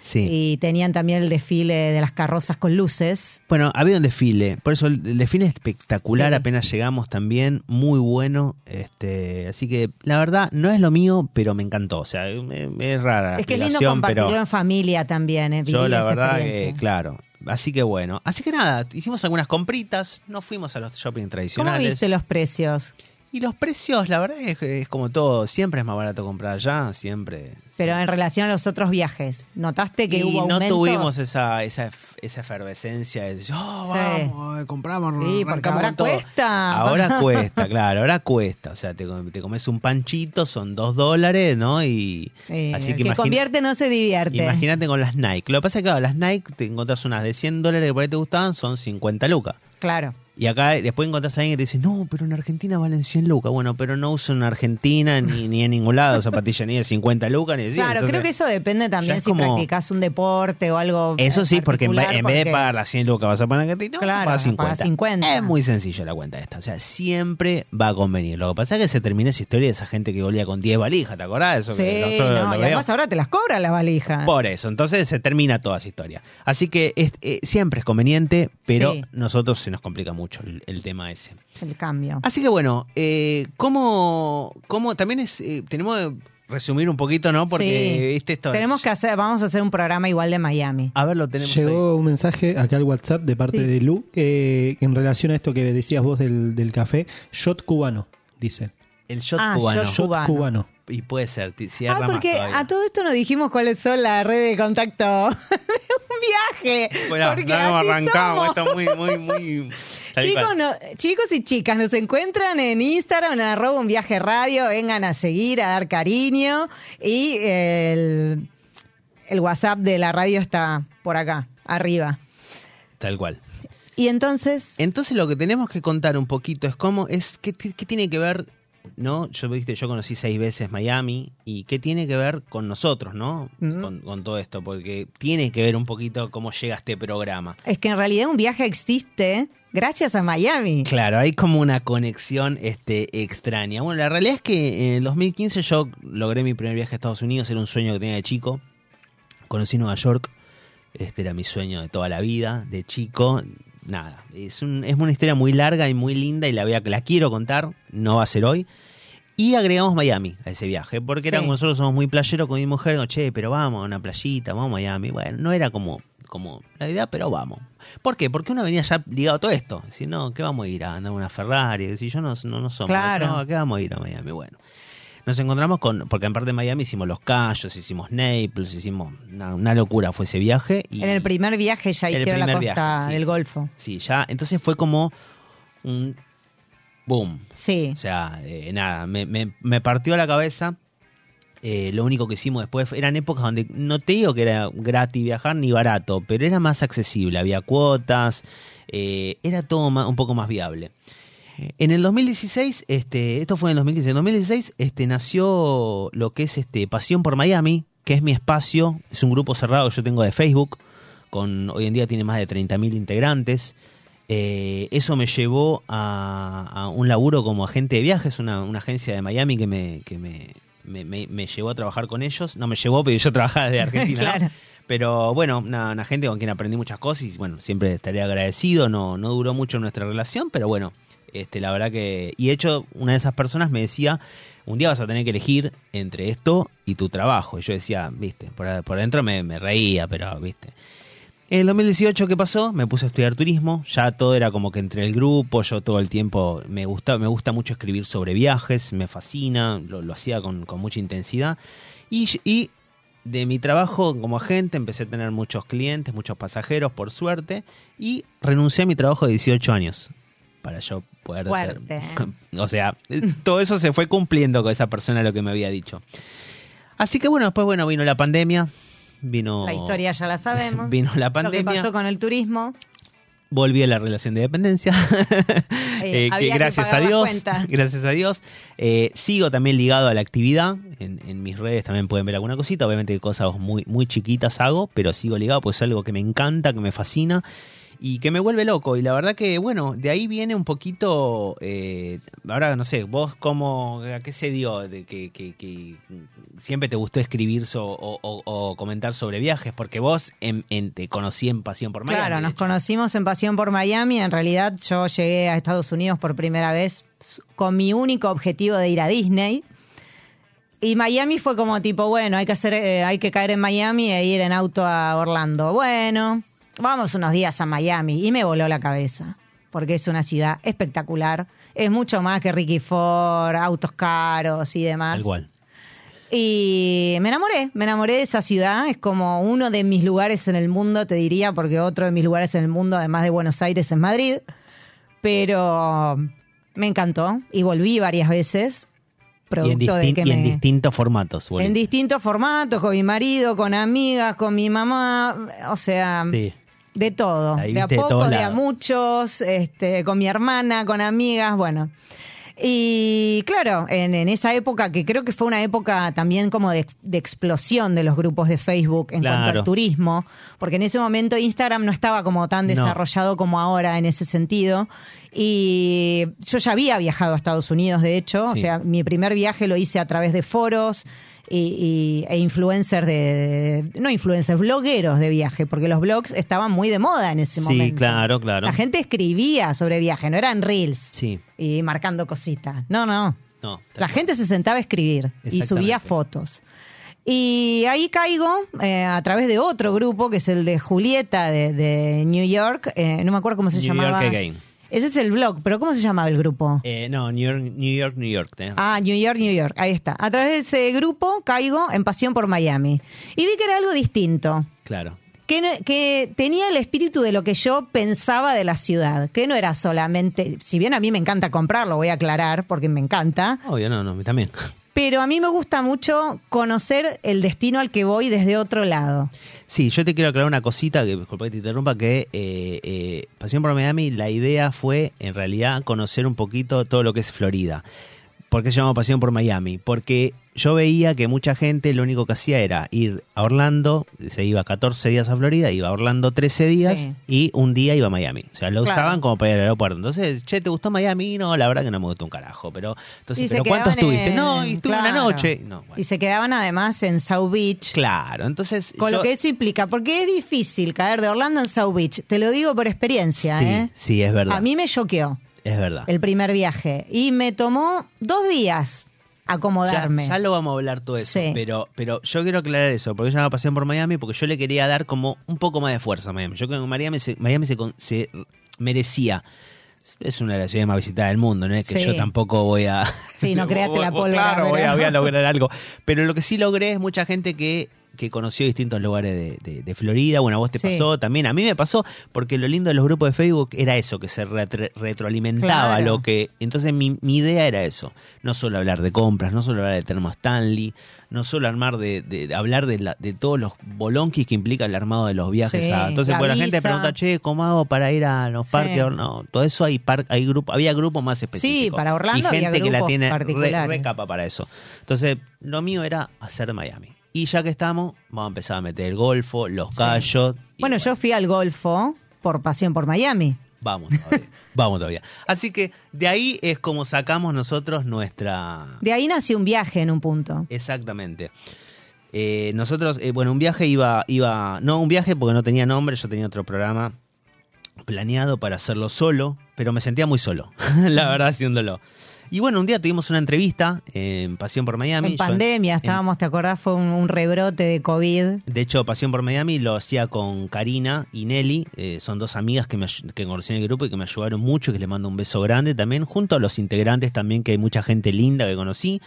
Sí. Y tenían también el desfile de las carrozas con luces. Bueno, había un desfile, por eso el, desfile es espectacular, Sí. apenas llegamos también, muy bueno, este, así que la verdad no es lo mío, pero me encantó, o sea, es, es rara es que es lindo compartirlo pero en familia también, eh, yo la esa verdad que, claro, así que bueno, así que nada, hicimos algunas compritas, no fuimos a los shopping ¿Cómo tradicionales. viste los precios? Y los precios, la verdad es, es como todo, siempre es más barato comprar allá, siempre. Pero en relación a los otros viajes, ¿notaste que y hubo no aumentos? tuvimos esa, esa, esa efervescencia de decir, oh, Sí. vamos, compramos, Sí, porque ahora con todo". cuesta. Ahora *laughs* cuesta, claro, ahora cuesta. O sea, te, com- te comes un panchito, son dos dólares, ¿no? Y Eh, así que convierte no se divierte. imagínate con las Nike. Lo que pasa es que, claro, las Nike te encontrás unas de 100 dólares que por ahí te gustaban, son 50 lucas. Claro. Y acá después encontrás a alguien que te dice, no, pero en Argentina valen 100 lucas. Bueno, pero no uso en Argentina ni, ni en ningún lado *laughs* zapatilla ni de 50 lucas ni de 100. Claro, creo que eso depende también es si como- practicas un deporte o algo. Eso sí, porque en, en vez de porque- pagar las 100 lucas vas a pagar Argentina, Claro, vas a pagar pagas 50. 50. Es muy sencilla la cuenta esta. O sea, siempre va a convenir. Lo que pasa es que se terminó esa historia de esa gente que volvía con 10 valijas, ¿te acordás? Eso Sí, que no, y además ahora te las cobra la valija. Por eso, entonces se termina toda esa historia. Así que es- eh, siempre es conveniente, pero Sí. nosotros se nos complica mucho el, el tema ese. El cambio. Así que bueno, eh, ¿cómo, cómo también es, eh, tenemos que resumir un poquito, ¿no? Porque, Sí. viste, esto. Tenemos que hacer, vamos a hacer un programa igual de Miami. A ver, lo tenemos ahí. Llegó un mensaje acá al WhatsApp de parte Sí. de Lu eh, en relación a esto que decías vos del, del café. Shot cubano, dice. El shot Ah, cubano. shot Shot Cubano. cubano. Y puede ser, cierra Ah, porque a todo esto nos dijimos cuáles son las redes de contacto de *laughs* un viaje. Bueno, porque no hemos así arrancado, somos. esto es muy, muy, muy... *laughs* Chicos, no- chicos y chicas, nos encuentran en Instagram, en arroba un viaje radio, vengan a seguir, a dar cariño. Y el, el WhatsApp de la radio está por acá, arriba. Tal cual. Y entonces, Entonces lo que tenemos que contar un poquito es cómo es, qué tiene que ver, ¿no? Yo viste, yo conocí seis veces Miami y qué tiene que ver con nosotros, ¿no? Con todo esto, porque tiene que ver un poquito cómo llega este programa. es que en realidad un viaje existe gracias a Miami. Claro, hay como una conexión este, extraña. Bueno, la realidad es que en el 2015 yo logré mi primer viaje a Estados Unidos, era un sueño que tenía de chico. Conocí Nueva York, este era mi sueño de toda la vida, de chico. Nada, es, un- es una historia muy larga y muy linda y la, voy a- la quiero contar, no va a ser hoy. Y agregamos Miami a ese viaje, porque era Sí. como nosotros somos muy playeros con mi mujer, como, che, pero vamos a una playita, vamos a Miami. Bueno, no era como, como la idea, pero vamos. ¿Por qué? Porque uno venía ya ligado a todo esto. Si no, ¿qué vamos a ir? A andar una Ferrari. Si yo no, no, no somos. Claro. No, ¿qué vamos a ir a Miami? Bueno. Nos encontramos con, porque en parte de Miami hicimos Los Cayos, hicimos Naples, hicimos una, una locura fue ese viaje. Y, En el primer viaje ya hicieron la costa viaje, sí, del. Golfo. Sí, ya, entonces fue como un boom. Sí. O sea, eh, nada, me, me- me partió la cabeza. Eh, lo único que hicimos después eran épocas donde no te digo que era gratis viajar ni barato, pero era más accesible, había cuotas, eh, era todo ma- un poco más viable. En el 2016, este, esto fue en el 2015, en el 2016 este, nació lo que es este, Pasión por Miami, que es mi espacio, es un grupo cerrado que yo tengo de Facebook, con hoy en día tiene más de 30.000 integrantes. Eh, eso me llevó a, a un laburo como agente de viajes, una, una agencia de Miami que me, que me, me, me- llevó a trabajar con ellos. No me llevó, pero yo trabajaba desde *laughs* Argentina. ¿no? Claro. Pero bueno, una, una gente con quien aprendí muchas cosas y bueno, siempre estaré agradecido. No, no duró mucho nuestra relación, pero bueno, este, la verdad que. Y de hecho, una de esas personas me decía: un día vas a tener que elegir entre esto y tu trabajo. Y yo decía, viste, por, por dentro me, me reía, pero viste. En el 2018, ¿qué pasó? Me puse a estudiar turismo, ya todo era como que entre el grupo, yo todo el tiempo me gusta, me gusta mucho escribir sobre viajes, me fascina, lo, hacía con, mucha intensidad. Y de mi trabajo como agente empecé a tener muchos clientes, muchos pasajeros, por suerte, y renuncié a mi trabajo de 18 años para yo poder Fuerte. hacer... *laughs* O sea, todo eso se fue cumpliendo con esa persona lo que me había dicho. Así que bueno, después bueno, vino la pandemia, vino... La historia ya la sabemos. *laughs* Vino la Lo que pandemia. pasó con el turismo. volví a la relación de dependencia. Eh, *laughs* Eh, que gracias a Dios, gracias a Dios. Eh, sigo también ligado a la actividad. En, en mis redes también pueden ver alguna cosita. Obviamente cosas muy, muy chiquitas hago, pero sigo ligado, pues es algo que me encanta, que me fascina y que me vuelve loco. Y la verdad que, bueno, de ahí viene un poquito, eh, ahora no sé, vos cómo, a qué se dio de que, que- que siempre te gustó escribir so- o, o- o comentar sobre viajes, porque vos en- en- te conocí en Pasión por Miami. Claro, nos conocimos en Pasión por Miami. En realidad, yo llegué a Estados Unidos por primera vez con mi único objetivo de ir a Disney. Y Miami fue como tipo, bueno, hay que hacer, eh, hay que caer en Miami e ir en auto a Orlando. Bueno, vamos unos días a Miami. Y me voló la cabeza. Porque es una ciudad espectacular. Es mucho más que Ricky Ford, autos caros y demás. Cual. Y me enamoré, me enamoré de esa ciudad. Es como uno de mis lugares en el mundo, te diría, porque otro de mis lugares en el mundo, además de Buenos Aires, es Madrid. Pero me encantó y volví varias veces. Y en, Producto de que y en me- distintos formatos. bueno. en distintos formatos, con mi marido, con amigas, con mi mamá, o sea, Sí. De todo, Ahí de a viste de poco, todos de a muchos, este, con mi hermana, con amigas, bueno. Y claro, en, en esa época, que creo que fue una época también como de, de explosión de los grupos de Facebook en cuanto al turismo, porque en ese momento Instagram no estaba como tan No. desarrollado como ahora en ese sentido. Y yo ya había viajado a Estados Unidos, de hecho, Sí. o sea, mi primer viaje lo hice a través de foros y, y- e influencers de, de- no influencers, blogueros de viaje, porque los blogs estaban muy de moda en ese Sí, momento. claro, claro. La gente escribía sobre viaje, no eran reels Sí. y marcando cositas. No, no. No, La gente se sentaba a escribir y subía fotos. Y ahí caigo eh, a través de otro grupo, que es el de Julieta de, de New York. eh, no me acuerdo cómo se New llamaba. York Again. Ese es el blog, pero ¿cómo se llamaba el grupo? Eh, no, New York, New York, New York. Ah, New York, New York, ahí está. A través de ese grupo caigo en Pasión por Miami. Y vi que era algo distinto. Claro. Que, que tenía el espíritu de lo que yo pensaba de la ciudad. Que no era solamente. Si bien a mí me encanta comprarlo, voy a aclarar, porque me encanta. Obvio, no, no, a mí también. Pero a mí me gusta mucho conocer el destino al que voy desde otro lado. Sí, yo te quiero aclarar una cosita, que disculpa que te interrumpa, que eh, eh, Pasión por Miami, la idea fue en realidad conocer un poquito todo lo que es Florida. ¿Por qué se llama Pasión por Miami? Porque yo veía que mucha gente lo único que hacía era ir a Orlando, se iba 14 días a Florida, iba a Orlando 13 días Sí. y un día iba a Miami. O sea, lo Claro. usaban como para ir al aeropuerto. Entonces, che, ¿te gustó Miami? No, la verdad que no me gustó un carajo. Pero, entonces, ¿pero cuánto estuviste? en- No, y estuve una noche. No, bueno. Y se quedaban además en South Beach. Claro, entonces. Con lo que eso implica, porque es difícil caer de Orlando en South Beach. Te lo digo por experiencia, Sí, ¿eh? sí, es verdad. A mí me choqueó Es verdad. el primer viaje y me tomó dos días acomodarme. Ya, ya lo vamos a hablar todo eso, Sí. pero, pero yo quiero aclarar eso, porque yo me pasé por Miami, porque yo le quería dar como un poco más de fuerza a Miami. Yo creo que Miami se, Miami se, se merecía. Es una de las ciudades más visitadas del mundo, no es que Sí. yo tampoco voy a... Sí, no *laughs* creaste la pólvora, Claro, voy a, voy a lograr algo. Pero lo que sí logré es mucha gente que, que conoció distintos lugares de, de- de Florida. Bueno, a vos te Sí. pasó también. A mí me pasó porque lo lindo de los grupos de Facebook era eso, que se retro- retroalimentaba Claro. lo que... Entonces mi, mi idea era eso. No solo hablar de compras, no solo hablar de Termo Stanley, no solo armar de, de- hablar de, la- de todos los bolonquis que implica el armado de los viajes. Sí, a- entonces, la pues, la gente pregunta, che, ¿cómo hago para ir a los Sí. parques? No, todo eso hay, par- hay grupo, había grupos más específicos. para Orlando y había gente que la tiene re, re capa para eso. Entonces, lo mío era hacer Miami. Y ya que estamos, vamos a empezar a meter el Golfo, los Cayos. y bueno, yo fui al Golfo por pasión por Miami. Vamos todavía. *laughs* vamos todavía. Así que de ahí es como sacamos nosotros nuestra... De ahí nació un viaje en un punto. Exactamente. Eh, nosotros, eh, bueno, un viaje iba, iba, no un viaje porque no tenía nombre, yo tenía otro programa planeado para hacerlo solo, pero me sentía muy solo, *laughs* la verdad, haciéndolo. Y bueno, un día tuvimos una entrevista en Pasión por Miami. En pandemia en- estábamos, ¿te acordás? Fue un, un rebrote de COVID. de hecho, Pasión por Miami lo hacía con Karina y Nelly. eh, son dos amigas que, me, que conocí en el grupo y que me ayudaron mucho, que les mando un beso grande también, junto a los integrantes también, que hay mucha gente linda que conocí.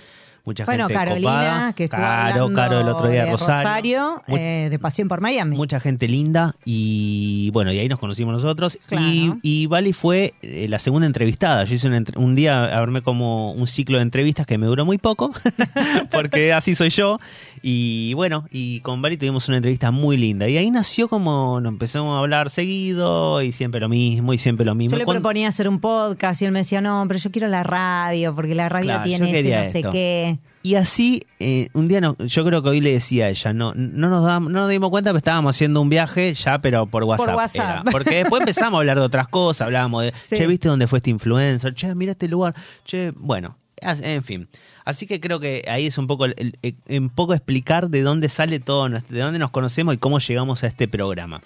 Mucha Bueno, gente Carolina, copada. que estuvo Caro, Caro el otro día de Rosario. Mu- eh, de Pasión por Miami. Mucha gente linda y bueno, y ahí nos conocimos nosotros. Claro. Y, y Vali fue eh, la segunda entrevistada. Yo hice entre- un día, armé como un ciclo de entrevistas que me duró muy poco, *laughs* porque así soy yo. Y bueno, y con Vali tuvimos una entrevista muy linda. Y ahí nació como, nos empezamos a hablar seguido y siempre lo mismo y siempre lo mismo. Yo le proponía hacer un podcast y él me decía, no, pero yo quiero la radio, porque la radio Claro, tiene ese no sé qué. Y así, eh, un día, no, yo creo que hoy le decía a ella, no, no, nos, dam- no nos dimos cuenta que estábamos haciendo un viaje ya, pero por WhatsApp. WhatsApp. era. Porque después empezamos a hablar de otras cosas, hablábamos de, *laughs* Sí. che, ¿viste dónde fue este influencer? Che, mira este lugar. Che, bueno, en fin. Así que creo que ahí es un poco, el- el- el- un poco explicar de dónde sale todo, de dónde nos conocemos y cómo llegamos a este programa.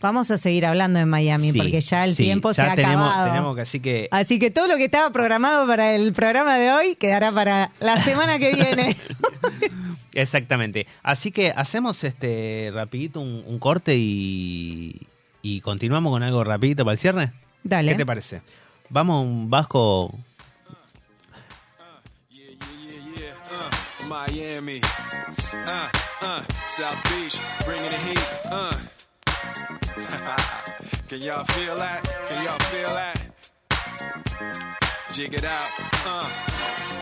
Vamos a seguir hablando en Miami, Sí, porque ya el sí, tiempo ya se ha tenemos, acabado. Tenemos que, así que Así que todo lo que estaba programado para el programa de hoy quedará para la semana que viene. *laughs* Exactamente. Así que hacemos este rapidito un, un corte y, y continuamos con algo rapidito para el cierre. Dale. ¿Qué te parece? Vamos a un vasco. Miami. Uh, uh, South Beach, bringing the heat. Uh. *laughs* Can y'all feel that? Can y'all feel that? Jig it out. Uh.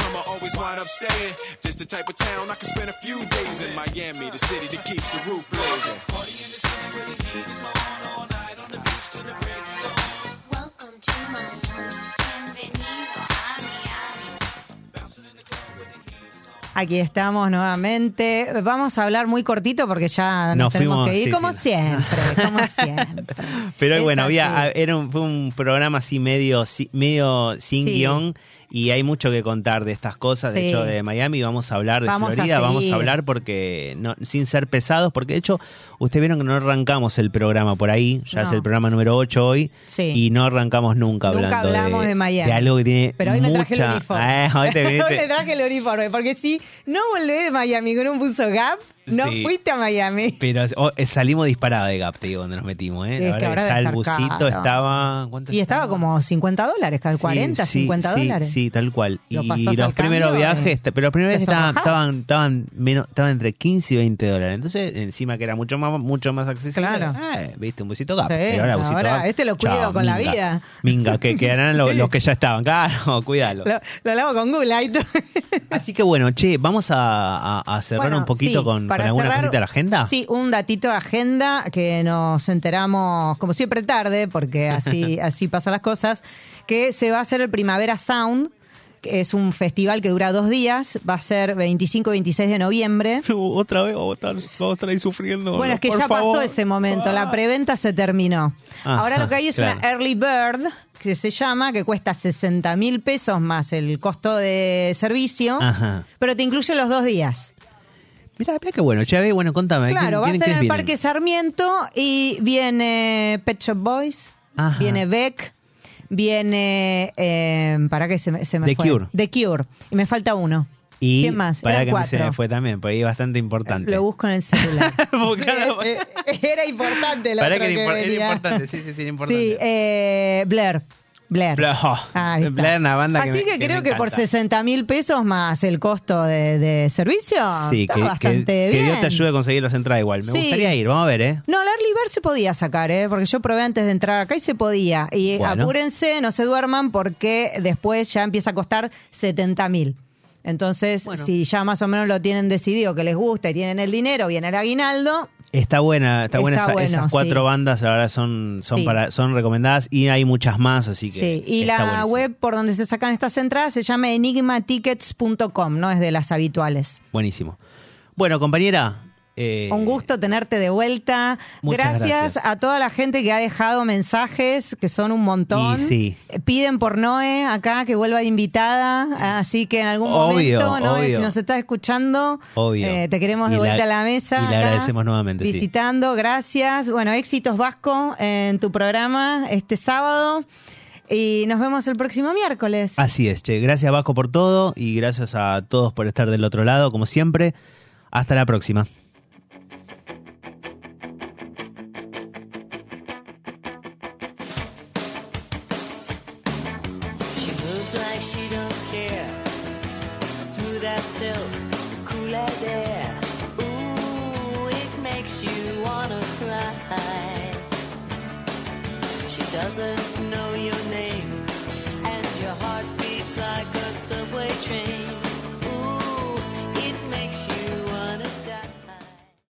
I always wind up staying. This the type of town I can spend a few days in Miami, the city that keeps the roof blazing. Miami. Aquí estamos nuevamente. Vamos a hablar muy cortito porque ya nos, Nos tenemos fuimos, que ir, sí, como sí. siempre, *laughs* como siempre. Pero Es bueno, había, era un, fue un programa así medio, medio sin Sí. guion y hay mucho que contar de estas cosas. De Sí. hecho, de Miami vamos a hablar, de Vamos a Florida vamos a hablar porque no, sin ser pesados, porque de hecho, ustedes vieron que no arrancamos el programa por ahí, ya No. es el programa número 8 hoy, Sí. y no arrancamos nunca Nunca hablando hablamos de Miami. de algo que tiene Pero hoy me traje el uniforme. Eh, hoy te *laughs* viniste- Hoy me traje el uniforme, porque si no volvés de Miami con un buzo Gap, no Sí. fuiste a Miami. Pero oh, eh, salimos disparados de Gap, te digo, donde nos metimos, ¿eh? Es La verdad ahora que debe el busito caro. estaba... ¿cuánto Y estaba como 50 dólares, cada 40, Sí, sí, 50 sí, dólares. Sí, tal cual. Lo y los primeros viajes, eh, pero los primeros viajes estaban, estaban, estaban, menos, estaban entre 15 y 20 dólares. Entonces, encima que era mucho más, mucho más accesible. Claro. eh, viste, un busito gap. Sí, pero ahora, busito ahora Gap, este lo cuido chao, con la vida. Minga, que quedarán los, los que ya estaban. Claro, *laughs* cuídalo. Lo, lo lavo con todo. Así que bueno, che, vamos a, a- a cerrar Bueno, un poquito sí, con para alguna cerrar, cosita de la agenda. Sí, un datito de agenda que nos enteramos, como siempre, tarde, porque *laughs* así, así pasan las cosas, que se va a hacer el Primavera Sound, que es un festival que dura dos días, va a ser 25 y 26 de noviembre. *laughs* Otra vez vamos a estar, vamos a estar ahí sufriendo. Bueno, es que ya favor. pasó ese momento, la preventa se terminó. Ahora lo que hay es claro. una Early Bird, que se llama, que cuesta 60 mil pesos más el costo de servicio, Ajá. pero te incluye los dos días. Mira, mira qué bueno, che, bueno, contame. Claro, va a ¿quién- ser en el? Parque Sarmiento y viene Pet Shop Boys, Ajá. viene Beck, viene... Eh, ¿Para qué se me, se me The fue? Cure. The Cure. Y me falta uno. Y ¿Quién más? para Eran que mí se me cuatro. fue también, porque ahí es bastante importante. Lo busco en el celular. *laughs* *laughs* Eh, eh, era importante lo Para otro que que era, impor- era venía. importante, sí, sí, sí, era importante. Sí, eh, Blair. Blair. Blair, oh, Ahí está. Blair, una banda que Así me- que, que me creo que por encanta. 60 mil pesos más el costo de, de servicio, Sí, está que, bastante que- que bien. Dios te ayude a conseguir las entradas igual. Me Sí. gustaría ir, vamos a ver, ¿eh? No, la Early Bird se podía sacar, ¿eh? porque yo probé antes de entrar acá y se podía. Y Bueno. apúrense, no se duerman, porque después ya empieza a costar 70 mil. Entonces, Bueno. si ya más o menos lo tienen decidido que les gusta y tienen el dinero, viene el aguinaldo, Está buena, está, buena Está esa- bueno, esas cuatro sí. bandas, ahora son son Sí. para son recomendadas y hay muchas más, así que Sí, y la buenísimo. web por donde se sacan estas entradas se llama enigmatickets.com, no es de las habituales. Buenísimo. Bueno, compañera, Eh, Un gusto tenerte de vuelta. Gracias. a toda la gente que ha dejado mensajes, que son un montón. Sí. Eh, Piden por Noé acá que vuelva invitada, así que en algún Obvio, momento, Noé, obvio. si nos estás escuchando, eh, te queremos de vuelta la- a la mesa. y le agradecemos nuevamente, sí. Visitando, gracias. Bueno, éxitos Vasco en tu programa este sábado. Y nos vemos el próximo miércoles. Así es, che. Gracias Vasco por todo y gracias a todos por estar del otro lado, como siempre. Hasta la próxima.